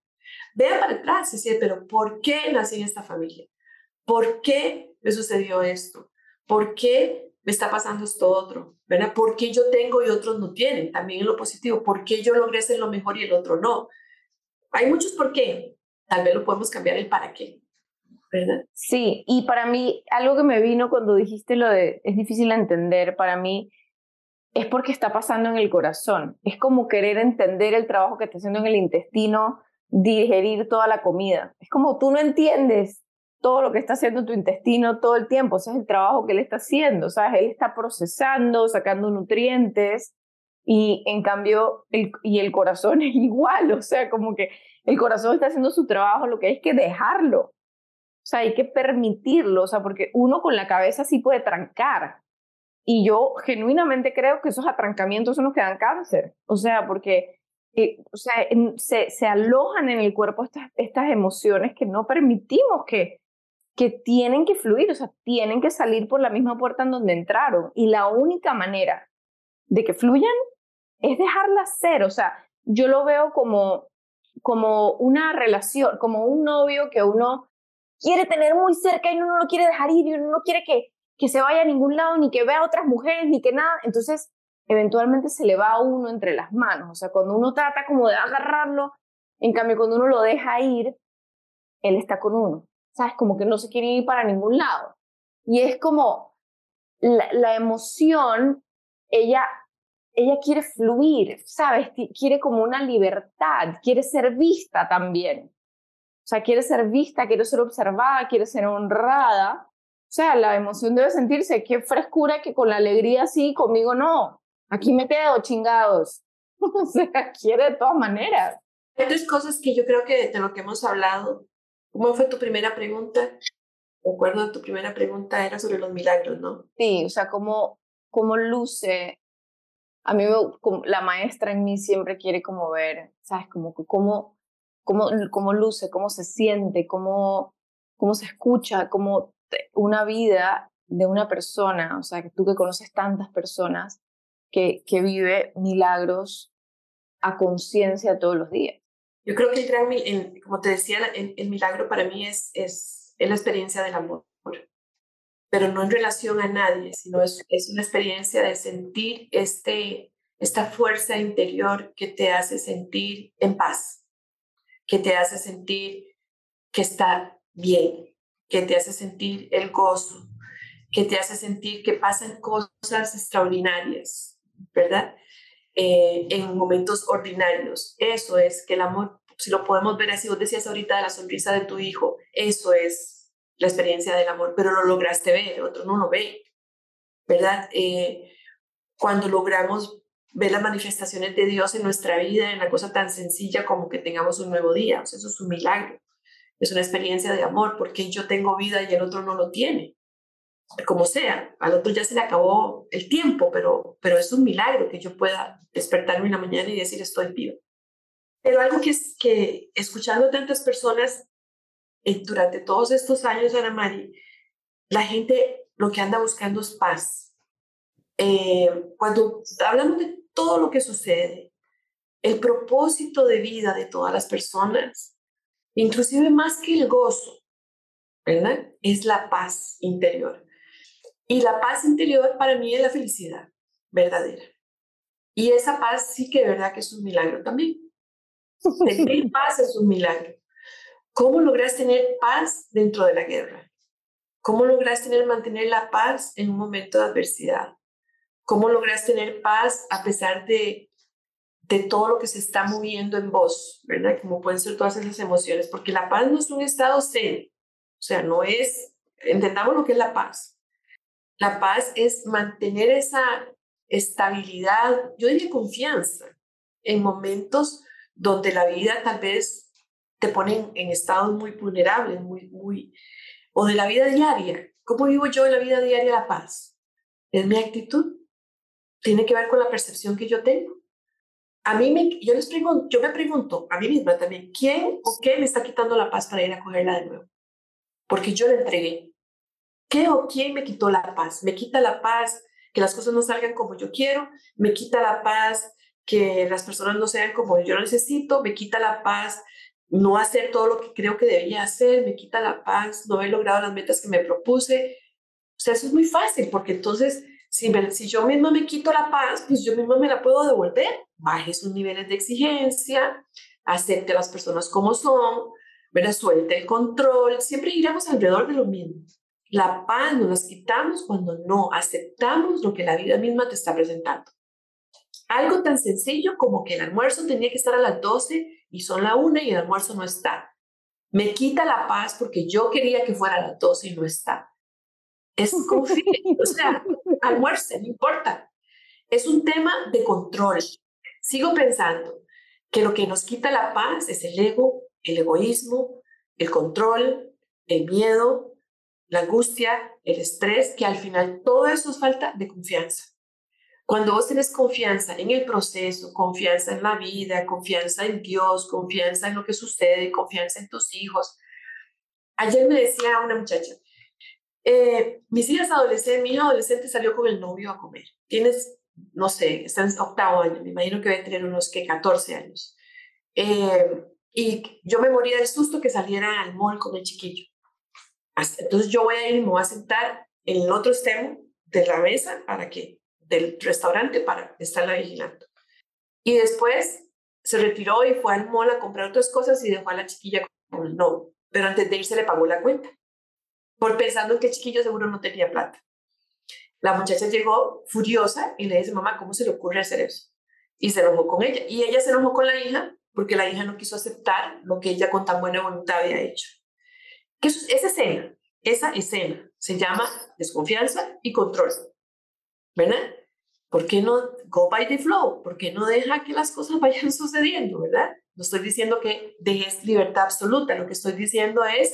Vea para atrás y decir, pero ¿por qué nací en esta familia? ¿Por qué me sucedió esto? ¿Por qué me está pasando esto otro? ¿Verdad? ¿Por qué yo tengo y otros no tienen? También en lo positivo, ¿por qué yo logré ser lo mejor y el otro no? Hay muchos por qué. Tal vez lo podemos cambiar el para qué. ¿verdad? Sí, y para mí, algo que me vino cuando dijiste lo de es difícil entender, para mí es porque está pasando en el corazón. Es como querer entender el trabajo que está haciendo en el intestino, digerir toda la comida. Es como tú no entiendes todo lo que está haciendo tu intestino todo el tiempo, o sea, es el trabajo que él está haciendo, ¿sabes? Él está procesando, sacando nutrientes y en cambio, el, y el corazón (laughs) es igual, o sea, como que el corazón está haciendo su trabajo, lo que hay que dejarlo. O sea, hay que permitirlo, o sea, porque uno con la cabeza sí puede trancar. Y yo genuinamente creo que esos atrancamientos son los que dan cáncer. O sea, porque o sea, se, se, alojan en el cuerpo estas, estas emociones que no permitimos que, que tienen que fluir, o sea, tienen que salir por la misma puerta en donde entraron. Y la única manera de que fluyan es dejarlas ser. O sea, yo lo veo como, como una relación, como un novio que uno quiere tener muy cerca y uno no lo quiere dejar ir y uno no quiere que, que se vaya a ningún lado, ni que vea a otras mujeres, ni que nada. Entonces, eventualmente se le va a uno entre las manos. O sea, cuando uno trata como de agarrarlo, en cambio, cuando uno lo deja ir, él está con uno. ¿Sabes? Como que no se quiere ir para ningún lado. Y es como la, emoción, ella, ella quiere fluir, ¿sabes? Quiere como una libertad, quiere ser vista también. O sea, quiere ser vista, quiere ser observada, quiere ser honrada. O sea, la emoción debe sentirse, qué frescura que con la alegría sí, conmigo no. Aquí me quedo, chingados. (laughs) o sea, quiere de todas maneras. Hay tres cosas que yo creo que de lo que hemos hablado. ¿Cómo fue tu primera pregunta? Recuerdo tu primera pregunta era sobre los milagros, ¿no? Sí, o sea, cómo, cómo luce. A mí como, la maestra en mí siempre quiere como ver, ¿sabes? Como cómo, cómo, cómo luce, cómo se siente, cómo, cómo se escucha, cómo una vida de una persona, o sea, que tú que conoces tantas personas, que, vive milagros a conciencia todos los días. Yo creo que el gran, como te decía, el, el, milagro para mí es, es, es la experiencia del amor, pero no en relación a nadie, sino es, es una experiencia de sentir este, esta fuerza interior que te hace sentir en paz, que te hace sentir que está bien, que te hace sentir el gozo, que te hace sentir que pasan cosas extraordinarias, ¿verdad? Eh, en momentos ordinarios. Eso es que el amor, si lo podemos ver así, vos decías ahorita de la sonrisa de tu hijo, eso es la experiencia del amor, pero lo lograste ver, otro no lo ve, ¿verdad? Eh, cuando logramos ver las manifestaciones de Dios en nuestra vida, en una cosa tan sencilla como que tengamos un nuevo día, eso es un milagro, es una experiencia de amor, porque yo tengo vida y el otro no lo tiene como sea, al otro ya se le acabó el tiempo, pero, pero es un milagro que yo pueda despertarme en la mañana y decir estoy vivo. Pero algo que es que escuchando tantas personas eh, durante todos estos años, Ana Mari, la gente lo que anda buscando es paz. Eh, cuando hablamos de todo lo que sucede, el propósito de vida de todas las personas, inclusive más que el gozo, ¿verdad? Es la paz interior. Y la paz interior para mí es la felicidad verdadera. Y esa paz sí que de verdad que es un milagro también. (laughs) Tener paz es un milagro. ¿Cómo logras tener paz dentro de la guerra? ¿Cómo logras tener, mantener la paz en un momento de adversidad? ¿Cómo logras tener paz a pesar de, de todo lo que se está moviendo en vos? ¿Verdad? Como pueden ser todas esas emociones, porque la paz no es un estado zen, o sea, no es, entendamos lo que es la paz. La paz es mantener esa estabilidad, yo diría confianza, en momentos donde la vida tal vez te pone en, estados muy vulnerables, muy, muy, o de la vida diaria. ¿Cómo vivo yo en la vida diaria la paz? Es mi actitud. Tiene que ver con la percepción que yo tengo. A mí me, yo les pregunto, yo me pregunto a mí misma también, ¿quién o qué me está quitando la paz para ir a cogerla de nuevo? Porque yo la entregué. ¿Qué o quién me quitó la paz? Me quita la paz que las cosas no salgan como yo quiero, me quita la paz que las personas no sean como yo necesito, me quita la paz no hacer todo lo que creo que debería hacer, me quita la paz, no haber logrado las metas que me propuse. O sea, eso es muy fácil, porque entonces, si, si yo misma me quito la paz, pues yo misma me la puedo devolver. Baje sus niveles de exigencia, acepte a las personas como son, ¿verdad? suelte el control, siempre giramos alrededor de lo mismo. La paz nos la quitamos cuando no aceptamos lo que la vida misma te está presentando. Algo tan sencillo como que el almuerzo tenía que estar a las 12 y son la 1 y el almuerzo no está. Me quita la paz porque yo quería que fuera a las 12 y no está. Es (laughs) confiar, o sea, almuerce, no importa. Es un tema de control. Sigo pensando que lo que nos quita la paz es el ego, el egoísmo, el control, el miedo, la angustia, el estrés, que al final todo eso es falta de confianza. Cuando vos tenés confianza en el proceso, confianza en la vida, confianza en Dios, confianza en lo que sucede, confianza en tus hijos. Ayer me decía una muchacha, eh, mis hijas adolescentes, mi hija adolescente salió con el novio a comer. Tienes, no sé, está en octavo año, me imagino que debe tener unos que 14 años. Eh, y yo me moría del susto que saliera al mall con el chiquillo. Entonces yo voy a ir, me voy a sentar en el otro extremo de la mesa para que del restaurante para estarla vigilando. Y después se retiró y fue al mall a comprar otras cosas y dejó a la chiquilla con el novio. Pero antes de irse le pagó la cuenta, por pensando que el chiquillo seguro no tenía plata. La muchacha llegó furiosa y le dice, mamá, ¿cómo se le ocurre hacer eso? Y se enojó con ella. Y ella se enojó con la hija porque la hija no quiso aceptar lo que ella con tan buena voluntad había hecho. ¿Qué es esa escena? Esa escena se llama desconfianza y control. ¿Verdad? ¿Por qué no go by the flow? ¿Por qué no deja que las cosas vayan (laughs) sucediendo, verdad? No estoy diciendo que dejes libertad absoluta, lo que estoy diciendo es,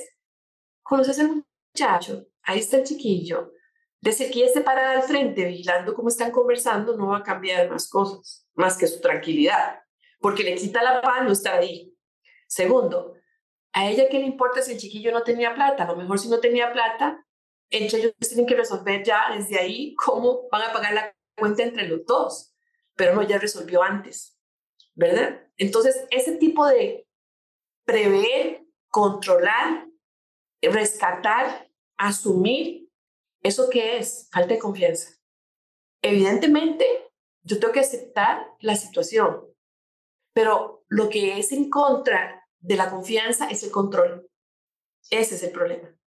conoces al muchacho, ahí está el chiquillo, desde que esté parada al frente vigilando cómo están conversando, no va a cambiar más cosas, más que su tranquilidad, porque le quita la paz no estar ahí. Segundo, a ella qué le importa si el chiquillo no tenía plata, a lo mejor si no tenía plata, entre ellos tienen que resolver ya desde ahí cómo van a pagar la cuenta entre los dos, pero no, ya resolvió antes, ¿verdad? Entonces, ese tipo de prever, controlar, rescatar, asumir, ¿eso qué es? Falta de confianza. Evidentemente, yo tengo que aceptar la situación, pero lo que es en contra de la confianza es el control. Ese es el problema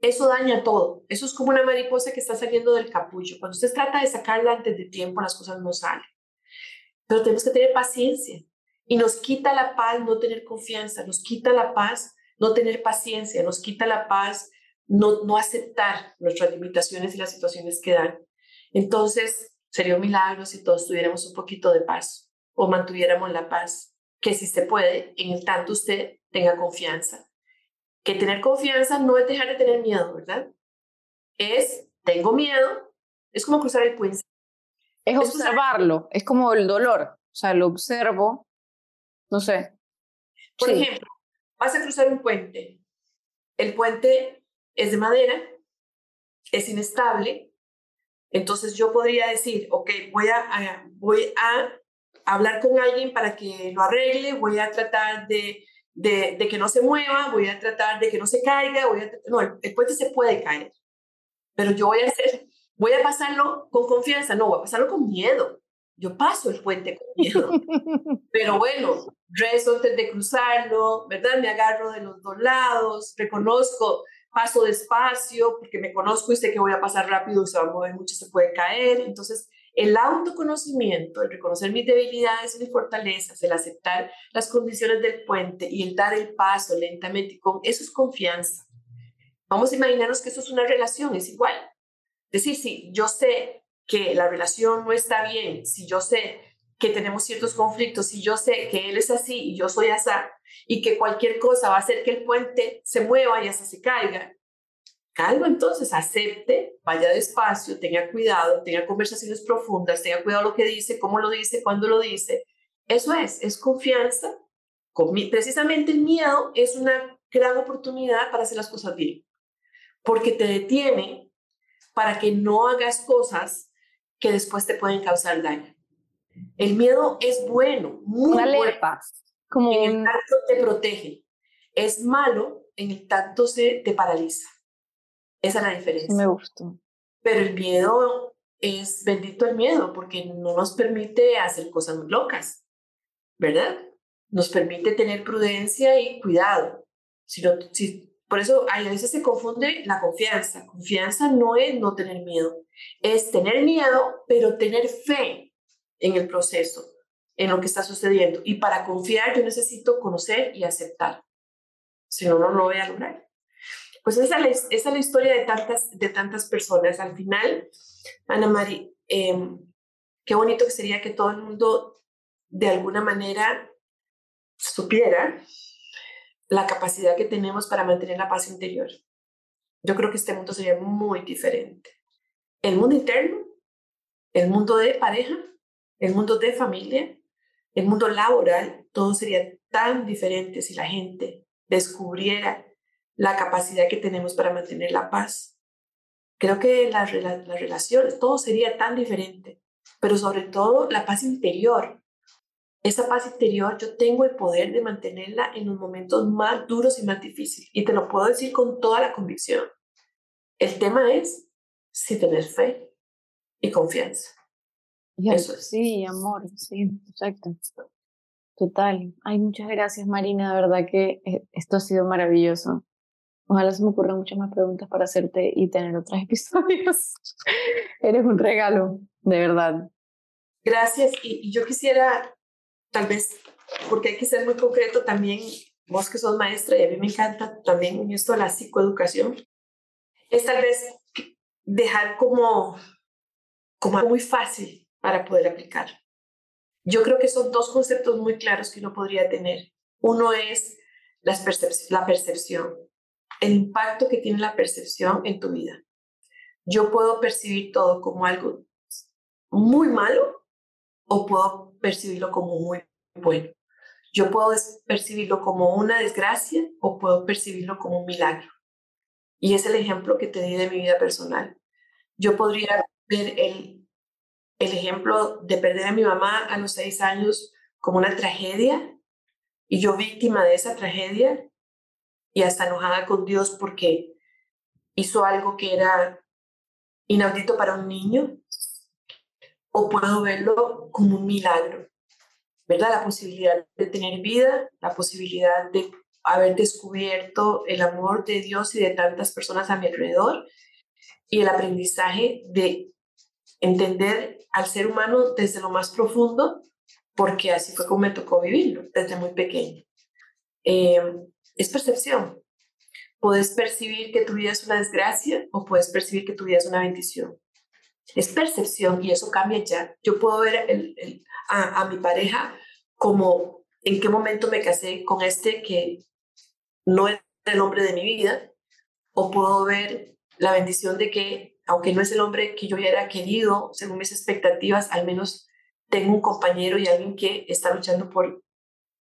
eso daña todo. Eso es como una mariposa que está saliendo del capullo. Cuando usted trata de sacarla antes de tiempo, las cosas no salen. Pero tenemos que tener paciencia. Y nos quita la paz no tener confianza, nos quita la paz no tener paciencia, nos quita la paz no, no aceptar nuestras limitaciones y las situaciones que dan. Entonces, sería un milagro si todos tuviéramos un poquito de paz o mantuviéramos la paz, que si se puede, en el tanto usted tenga confianza que tener confianza no es dejar de tener miedo, ¿verdad? Es, tengo miedo, es como cruzar el puente. Es, observarlo, es como el dolor, o sea, lo observo, no sé. Por ejemplo, vas a cruzar un puente, el puente es de madera, es inestable, entonces yo podría decir, ok, voy a, voy a hablar con alguien para que lo arregle, voy a tratar de de, que no se mueva, voy a tratar de que no se caiga, voy a, no, el, puente se puede caer, pero yo voy a hacer, voy a pasarlo con confianza, no, voy a pasarlo con miedo. Yo paso el puente con miedo, (laughs) pero bueno, rezo antes de cruzarlo, ¿verdad? Me agarro de los dos lados, reconozco, paso despacio porque me conozco y sé que voy a pasar rápido, se va a mover mucho, se puede caer. Entonces, el autoconocimiento, el reconocer mis debilidades y mis fortalezas, el aceptar las condiciones del puente y el dar el paso lentamente, con eso es confianza. Vamos a imaginarnos que eso es una relación, es igual. decir, si yo sé que la relación no está bien, si yo sé que tenemos ciertos conflictos, si yo sé que él es así y yo soy así, y que cualquier cosa va a hacer que el puente se mueva y hasta se caiga, calma entonces, acepte, vaya despacio, tenga cuidado, tenga conversaciones profundas, tenga cuidado lo que dice, cómo lo dice, cuándo lo dice. Eso es, es confianza. Precisamente el miedo es una gran oportunidad para hacer las cosas bien, porque te detiene para que no hagas cosas que después te pueden causar daño. El miedo es bueno, muy Una bueno. Como en el tanto te protege. Es malo en el tanto se te paraliza. Esa es la diferencia. Me gustó. Pero el miedo es bendito el miedo porque no nos permite hacer cosas muy locas, ¿verdad? Nos permite tener prudencia y cuidado. Si no, si, por eso a veces se confunde la confianza. Confianza no es no tener miedo, es tener miedo, pero tener fe en el proceso, en lo que está sucediendo. Y para confiar yo necesito conocer y aceptar. Si no, no lo voy a lograr. Pues esa, esa es la historia de tantas, de tantas personas. Al final, Ana María, eh, qué bonito que sería que todo el mundo de alguna manera supiera la capacidad que tenemos para mantener la paz interior. Yo creo que este mundo sería muy diferente. El mundo interno, el mundo de pareja, el mundo de familia, el mundo laboral, todo sería tan diferente si la gente descubriera la capacidad que tenemos para mantener la paz. Creo que las, las relaciones, todo sería tan diferente, pero sobre todo la paz interior. Esa paz interior yo tengo el poder de mantenerla en los momentos más duros y más difíciles. Y te lo puedo decir con toda la convicción. El tema es si tener fe y confianza. Eso es. Sí, amor, sí, exacto. Total. Ay, muchas gracias, Marina. De verdad que esto ha sido maravilloso. Ojalá se me ocurran muchas más preguntas para hacerte y tener otros (laughs) episodios. Eres un regalo, de verdad. Gracias. Y, y, yo quisiera, tal vez, porque hay que ser muy concreto también, vos que sos maestra y a mí me encanta también esto de la psicoeducación, es tal vez dejar como, como algo muy fácil para poder aplicar. Yo creo que son dos conceptos muy claros que uno podría tener. Uno es la, percep la percepción, el impacto que tiene la percepción en tu vida. Yo puedo percibir todo como algo muy malo o puedo percibirlo como muy bueno. Yo puedo percibirlo como una desgracia o puedo percibirlo como un milagro. Y es el ejemplo que te di de mi vida personal. Yo podría ver el, el ejemplo de perder a mi mamá a los seis años como una tragedia y yo víctima de esa tragedia y hasta enojada con Dios porque hizo algo que era inaudito para un niño, o puedo verlo como un milagro, ¿verdad? La posibilidad de tener vida, la posibilidad de haber descubierto el amor de Dios y de tantas personas a mi alrededor y el aprendizaje de entender al ser humano desde lo más profundo, porque así fue como me tocó vivirlo desde muy pequeño. Eh, es percepción. Puedes percibir que tu vida es una desgracia o puedes percibir que tu vida es una bendición. Es percepción y eso cambia ya. Yo puedo ver a, a mi pareja como en qué momento me casé con este que no es el hombre de mi vida, o puedo ver la bendición de que, aunque no es el hombre que yo hubiera querido, según mis expectativas, al menos tengo un compañero y alguien que está luchando por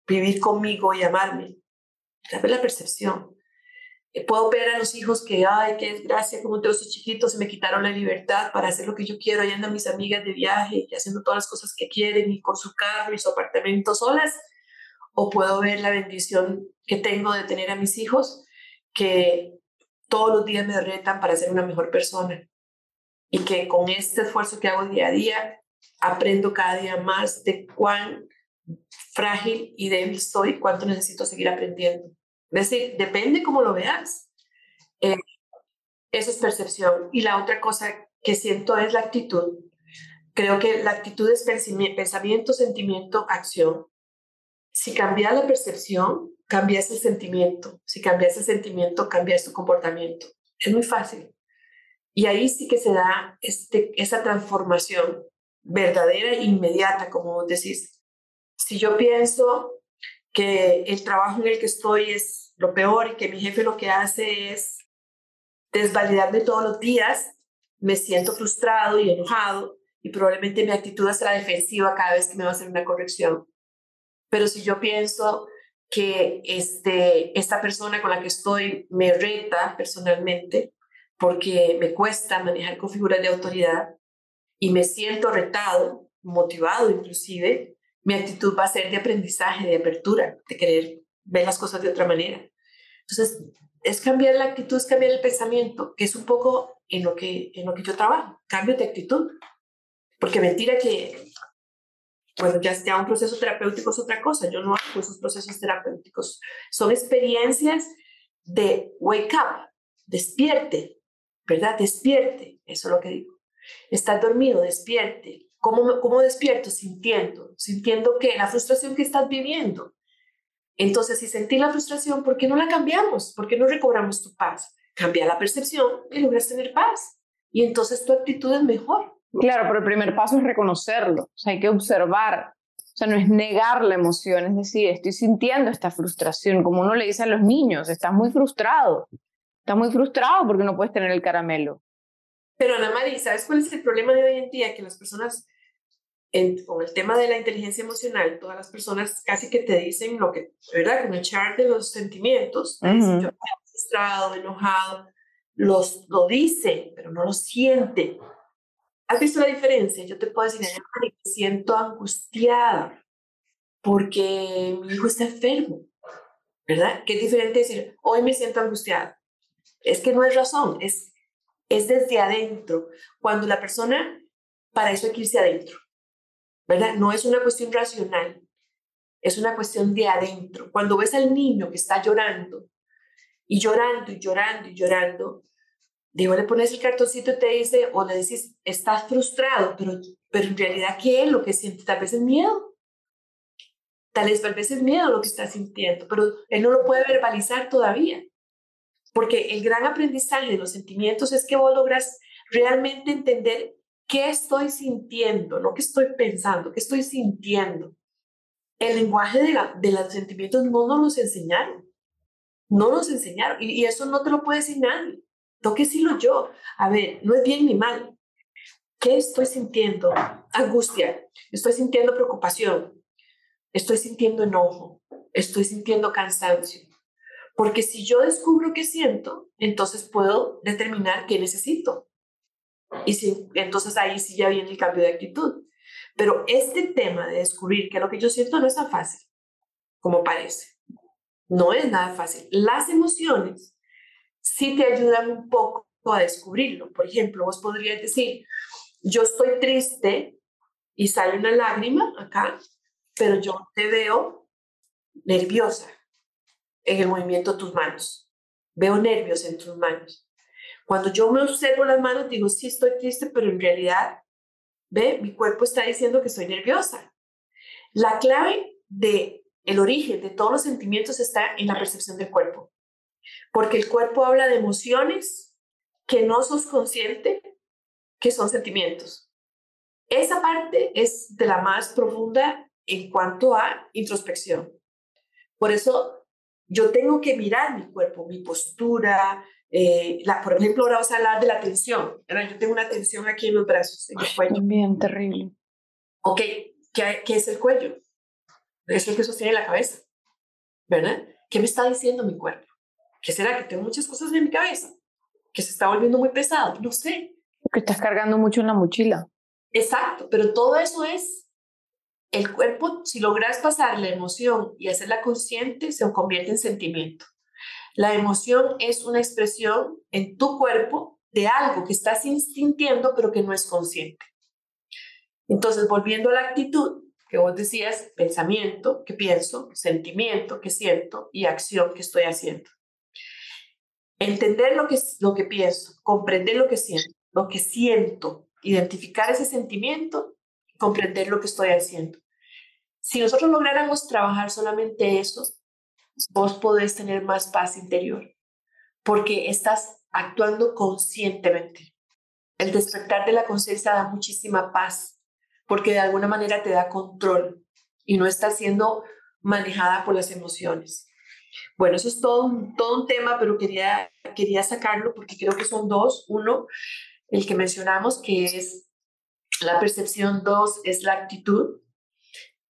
vivir conmigo y amarme. La percepción. Puedo ver a los hijos que, ay, qué desgracia, como todos esos chiquitos se me quitaron la libertad para hacer lo que yo quiero. Ahí andan mis amigas de viaje y haciendo todas las cosas que quieren y con su carro y su apartamento solas. O puedo ver la bendición que tengo de tener a mis hijos que todos los días me retan para ser una mejor persona y que con este esfuerzo que hago día a día aprendo cada día más de cuán frágil y débil soy, cuánto necesito seguir aprendiendo. Es decir, depende cómo lo veas. Eh, eso es percepción. Y la otra cosa que siento es la actitud. Creo que la actitud es pensamiento, sentimiento, acción. Si cambias la percepción, cambias el sentimiento. Si cambias el sentimiento, cambias tu comportamiento. Es muy fácil. Y ahí sí que se da este, esa transformación verdadera e inmediata, como decís. Si yo pienso que el trabajo en el que estoy es lo peor y que mi jefe lo que hace es desvalidarme todos los días, me siento frustrado y enojado y probablemente mi actitud será defensiva cada vez que me va a hacer una corrección. Pero si yo pienso que este, esta persona con la que estoy me reta personalmente porque me cuesta manejar con figuras de autoridad y me siento retado, motivado inclusive, mi actitud va a ser de aprendizaje, de apertura, de querer ver las cosas de otra manera. Entonces, es cambiar la actitud, es cambiar el pensamiento, que es un poco en lo que, en lo que yo trabajo, cambio de actitud. Porque mentira que, bueno, ya sea un proceso terapéutico es otra cosa, yo no hago esos procesos terapéuticos, son experiencias de wake up, despierte, ¿verdad? Despierte, eso es lo que digo. Estás dormido, despierte. ¿Cómo, ¿Cómo despierto? Sintiendo, sintiendo que la frustración que estás viviendo. Entonces, si sentí la frustración, ¿por qué no la cambiamos? ¿Por qué no recobramos tu paz? Cambia la percepción y logras tener paz. Y entonces tu actitud es mejor. Claro, pero el primer paso es reconocerlo. O sea, hay que observar. O sea, no es negar la emoción, es decir, estoy sintiendo esta frustración, como uno le dice a los niños, estás muy frustrado. Estás muy frustrado porque no puedes tener el caramelo. Pero Ana María, ¿sabes cuál es el problema de hoy en día? Que las personas, con el tema de la inteligencia emocional, todas las personas casi que te dicen lo que, ¿verdad? Como echar de los sentimientos. yo frustrado, enojado, los, lo dice, pero no lo siente. ¿Has visto la diferencia? Yo te puedo decir, me siento angustiada porque mi hijo está enfermo, ¿verdad? Qué diferente decir, hoy me siento angustiada. Es que no es razón, es es desde adentro. Cuando la persona, para eso hay que irse adentro, ¿verdad? No es una cuestión racional, es una cuestión de adentro. Cuando ves al niño que está llorando y llorando y llorando y llorando, digo, le pones el cartoncito y te dice, o le dices, estás frustrado, pero, pero en realidad, ¿qué es lo que siente? Tal vez es miedo. Tal vez, tal vez es miedo lo que está sintiendo, pero él no lo puede verbalizar todavía. Porque el gran aprendizaje de los sentimientos es que vos logras realmente entender qué estoy sintiendo, no qué estoy pensando, qué estoy sintiendo. El lenguaje de, de los sentimientos no nos los enseñaron. No nos enseñaron. Y, y, eso no te lo puede decir nadie. Tengo que decirlo yo. A ver, no es bien ni mal. ¿Qué estoy sintiendo? Angustia. Estoy sintiendo preocupación. Estoy sintiendo enojo. Estoy sintiendo cansancio. Porque si yo descubro qué siento, entonces puedo determinar qué necesito. Y si, entonces ahí sí ya viene el cambio de actitud. Pero este tema de descubrir qué es lo que yo siento no es tan fácil como parece. No es nada fácil. Las emociones sí te ayudan un poco a descubrirlo. Por ejemplo, vos podrías decir, yo estoy triste y sale una lágrima acá, pero yo te veo nerviosa en el movimiento de tus manos. Veo nervios en tus manos. Cuando yo me observo las manos, digo, sí, estoy triste, pero en realidad, ve, mi cuerpo está diciendo que estoy nerviosa. La clave de el origen de todos los sentimientos está en la percepción del cuerpo. Porque el cuerpo habla de emociones que no sos consciente que son sentimientos. Esa parte es de la más profunda en cuanto a introspección. Por eso yo tengo que mirar mi cuerpo, mi postura. Eh, la, por ejemplo, ahora vamos a hablar de la tensión. Yo tengo una tensión aquí en los brazos, en el cuello. Bien, terrible. Ok, ¿qué, ¿qué es el cuello? Es lo que sostiene la cabeza, ¿verdad? ¿Qué me está diciendo mi cuerpo? ¿Qué será? Que tengo muchas cosas en mi cabeza, que se está volviendo muy pesado, no sé. Que estás cargando mucho en la mochila. Exacto, pero todo eso es el cuerpo, si logras pasar la emoción y hacerla consciente, se convierte en sentimiento. La emoción es una expresión en tu cuerpo de algo que estás sintiendo pero que no es consciente. Entonces, volviendo a la actitud que vos decías, pensamiento, que pienso, sentimiento, que siento y acción que estoy haciendo. Entender lo que, lo que pienso, comprender lo que siento, lo que siento, identificar ese sentimiento comprender lo que estoy haciendo. Si nosotros lográramos trabajar solamente eso, vos podés tener más paz interior, porque estás actuando conscientemente. El despertar de la conciencia da muchísima paz, porque de alguna manera te da control y no está siendo manejada por las emociones. Bueno, eso es todo un, todo un tema, pero quería, quería sacarlo porque creo que son dos. Uno, el que mencionamos, que es la percepción. Dos, es la actitud,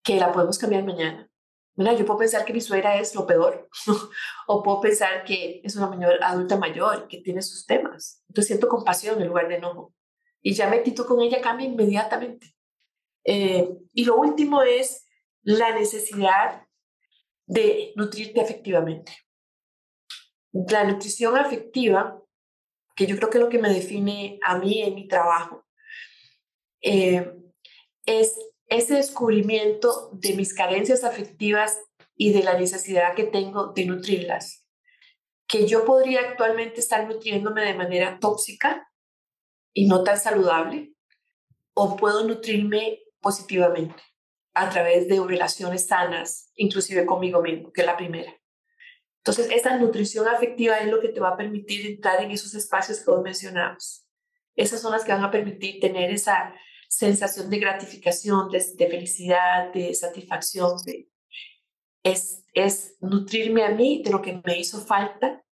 que la podemos cambiar mañana. Mira, yo puedo pensar que mi suegra es lo peor, (laughs) o puedo pensar que es una mayor, adulta mayor, que tiene sus temas. Entonces siento compasión en lugar de enojo. Y ya me quito con ella, cambia inmediatamente. Eh, y lo último es la necesidad de nutrirte afectivamente. La nutrición afectiva, que yo creo que es lo que me define a mí en mi trabajo, eh, es ese descubrimiento de mis carencias afectivas y de la necesidad que tengo de nutrirlas, que yo podría actualmente estar nutriéndome de manera tóxica y no tan saludable, o puedo nutrirme positivamente a través de relaciones sanas, inclusive conmigo mismo, que es la primera. Entonces, esa nutrición afectiva es lo que te va a permitir entrar en esos espacios que vos mencionamos. Esas son las que van a permitir tener esa sensación de gratificación, de, felicidad, de satisfacción. es, es nutrirme a mí de lo que me hizo falta,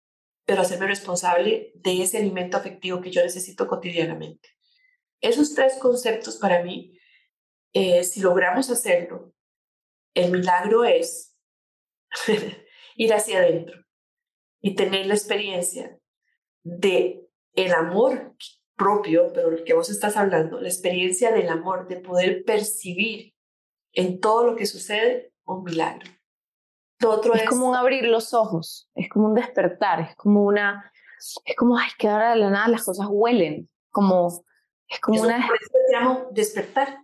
pero hacerme responsable de ese alimento afectivo que yo necesito cotidianamente. Esos tres conceptos para mí, eh, si logramos hacerlo, el milagro es (laughs) ir hacia adentro y tener la experiencia de el amor propio, pero el que vos estás hablando, la experiencia del amor, de poder percibir en todo lo que sucede un milagro. Lo otro es, como un abrir los ojos, es como un despertar, es como una, es como, ay, que ahora de la nada las cosas huelen, como, es como una... Por eso llamo despertar.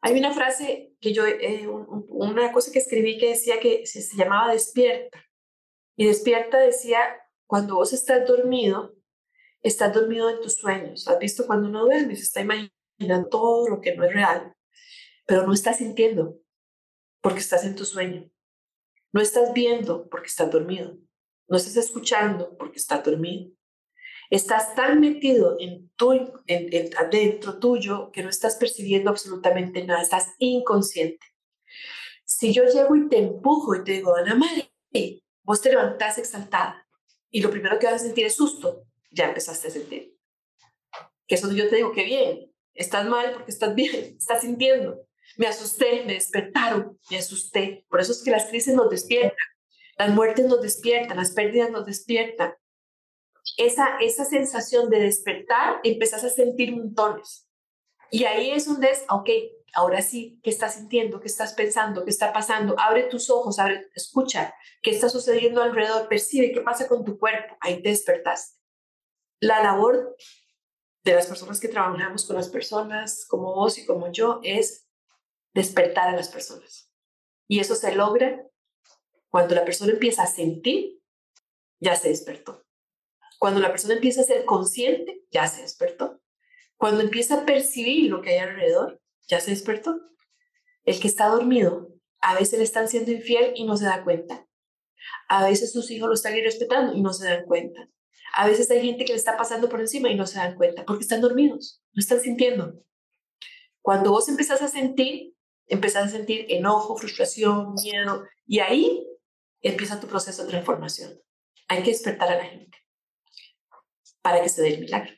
Hay una frase que yo, eh, una cosa que escribí que decía que se, se llamaba despierta. Y despierta decía, cuando vos estás dormido, estás dormido en tus sueños. ¿Has visto cuando uno duerme? Se está imaginando todo lo que no es real, pero no estás sintiendo porque estás en tu sueño. No estás viendo porque estás dormido. No estás escuchando porque estás dormido. Estás tan metido en tu, en, adentro tuyo que no estás percibiendo absolutamente nada. Estás inconsciente. Si yo llego y te empujo y te digo, Ana María, vos te levantás exaltada y lo primero que vas a sentir es susto, ya empezaste a sentir. Que eso yo te digo, que bien, estás mal porque estás bien, (laughs) estás sintiendo. Me asusté, me despertaron, me asusté. Por eso es que las crisis nos despiertan, las muertes nos despiertan, las pérdidas nos despiertan. Esa, esa sensación de despertar, empezás a sentir montones. Y ahí es donde es, ok, ahora sí, ¿qué estás sintiendo? ¿Qué estás pensando? ¿Qué está pasando? Abre tus ojos, abre, escucha, ¿qué está sucediendo alrededor? Percibe qué pasa con tu cuerpo. Ahí te despertaste la labor de las personas que trabajamos con las personas, como vos y como yo, es despertar a las personas. Y eso se logra cuando la persona empieza a sentir, ya se despertó. Cuando la persona empieza a ser consciente, ya se despertó. Cuando empieza a percibir lo que hay alrededor, ya se despertó. El que está dormido, a veces le están siendo infiel y no se da cuenta. A veces sus hijos lo están irrespetando y no se dan cuenta. A veces hay gente que le está pasando por encima y no se dan cuenta porque están dormidos, no están sintiendo. Cuando vos empezás a sentir, empezás a sentir enojo, frustración, miedo, y ahí empieza tu proceso de transformación. Hay que despertar a la gente para que se dé el milagro.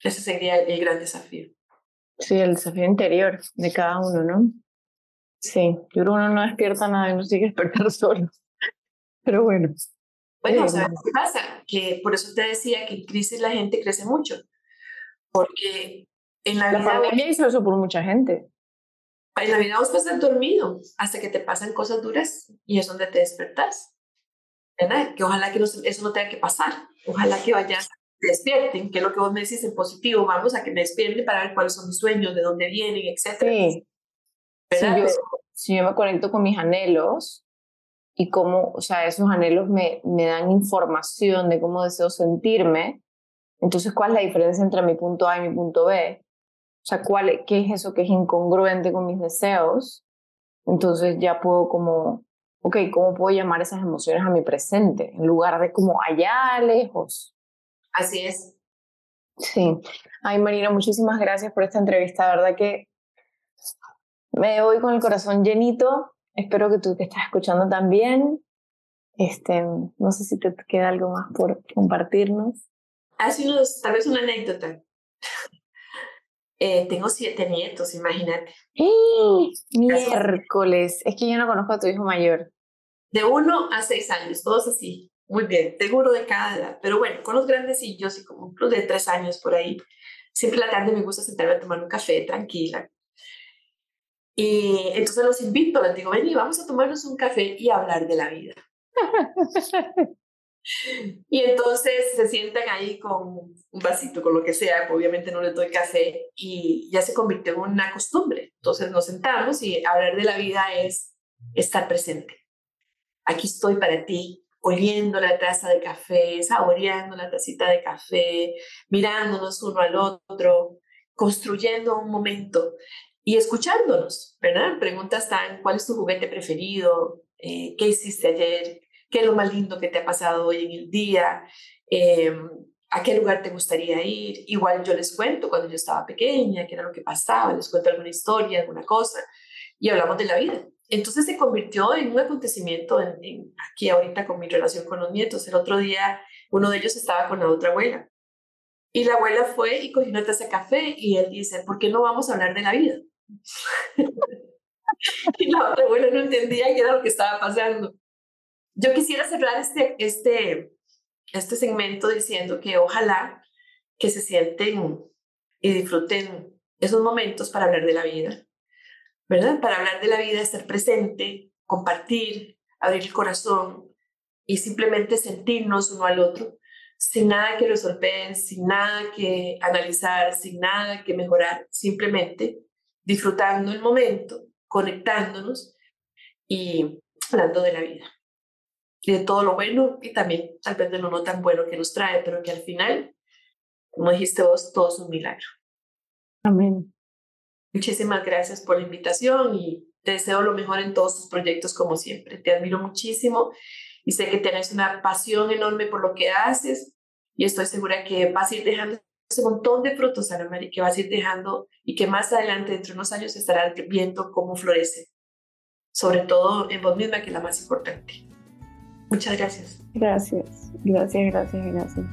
Ese sería el gran desafío. Sí, el desafío interior de cada uno, ¿no? Sí, yo creo que uno no despierta nada y no sigue (laughs) despertar solo. Pero bueno, bueno, ¿sabes qué pasa? Que por eso te decía que en crisis la gente crece mucho. Porque en la, la vida. pandemia hizo eso por mucha gente. En la vida vos pasas dormido hasta que te pasan cosas duras y es donde te despertas. ¿Verdad? Que ojalá que eso no tenga que pasar. Ojalá que vayas, te despierten, que es lo que vos me decís en positivo. Vamos a que me despierten para ver cuáles son mis sueños, de dónde vienen, etc. Sí. Si yo, si yo me conecto con mis anhelos, y cómo, o sea, esos anhelos me, me dan información de cómo deseo sentirme. Entonces, ¿cuál es la diferencia entre mi punto A y mi punto B? O sea, ¿cuál, ¿qué es eso que es incongruente con mis deseos? Entonces ya puedo como, ok, ¿cómo puedo llamar esas emociones a mi presente en lugar de como allá lejos? Así es. Sí. Ay, Marina, muchísimas gracias por esta entrevista. La verdad que me voy con el corazón llenito. Espero que tú que estás escuchando también. Este, no sé si te queda algo más por compartirnos. Hace unos, tal vez una anécdota. Eh, tengo siete nietos, imagínate. ¡Eh! Miércoles. Es que yo no conozco a tu hijo mayor. De uno a seis años, todos así. Muy bien, tengo uno de cada edad. Pero bueno, con los grandecillos y como los de tres años por ahí, siempre la tarde me gusta sentarme a tomar un café tranquila. Y entonces los invito, les digo, vení, vamos a tomarnos un café y hablar de la vida. (laughs) y entonces se sientan ahí con un vasito, con lo que sea, obviamente no les doy café y ya se convirtió en una costumbre. Entonces nos sentamos y hablar de la vida es estar presente. Aquí estoy para ti, oliendo la taza de café, saboreando la tacita de café, mirándonos uno al otro, construyendo un momento y escuchándonos, ¿verdad? Preguntas tan, ¿cuál es tu juguete preferido? Eh, ¿Qué hiciste ayer? ¿Qué es lo más lindo que te ha pasado hoy en el día? Em, ¿A qué lugar te gustaría ir? Igual yo les cuento cuando yo estaba pequeña, qué era lo que pasaba, les cuento alguna historia, alguna cosa, y hablamos de la vida. Entonces se convirtió en un acontecimiento en, aquí ahorita con mi relación con los nietos. El otro día uno de ellos estaba con la otra abuela y la abuela fue y cogió una taza de café y él dice, ¿por qué no vamos a hablar de la vida? (laughs) y la otra abuela no entendía qué era lo que estaba pasando. Yo quisiera cerrar este, este, este segmento diciendo que ojalá que se sienten y disfruten esos momentos para hablar de la vida, ¿verdad? Para hablar de la vida, estar presente, compartir, abrir el corazón y simplemente sentirnos uno al otro, sin nada que resolver, sin nada que analizar, sin nada que mejorar, simplemente disfrutando el momento, conectándonos y hablando de la vida. Y de todo lo bueno y también tal vez de lo no tan bueno que nos trae, pero que al final, como dijiste vos, todo es un milagro. Amén. Muchísimas gracias por la invitación y te deseo lo mejor en todos tus proyectos como siempre. Te admiro muchísimo y sé que tienes una pasión enorme por lo que haces y estoy segura que vas a ir dejando ese montón de frutos, Ana María, que vas a ir dejando y que más adelante, dentro de unos años, estarás viendo cómo florece, sobre todo en vos misma, que es la más importante. Muchas gracias. Gracias, gracias, gracias, gracias.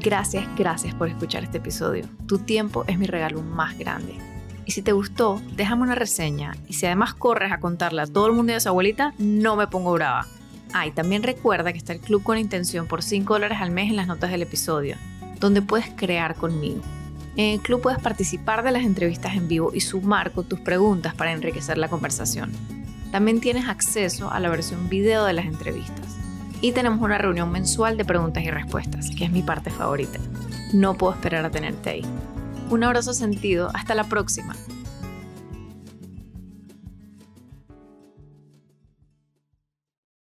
Gracias, gracias por escuchar este episodio. Tu tiempo es mi regalo más grande. Y si te gustó, déjame una reseña. Y si además corres a contarle a todo el mundo de su abuelita, no me pongo brava. Ah, y también recuerda que está el Club con Intención por 5 dólares al mes en las notas del episodio, donde puedes crear conmigo. En el club puedes participar de las entrevistas en vivo y sumar con tus preguntas para enriquecer la conversación. También tienes acceso a la versión video de las entrevistas y tenemos una reunión mensual de preguntas y respuestas, que es mi parte favorita. No puedo esperar a tenerte ahí. Un abrazo sentido, hasta la próxima.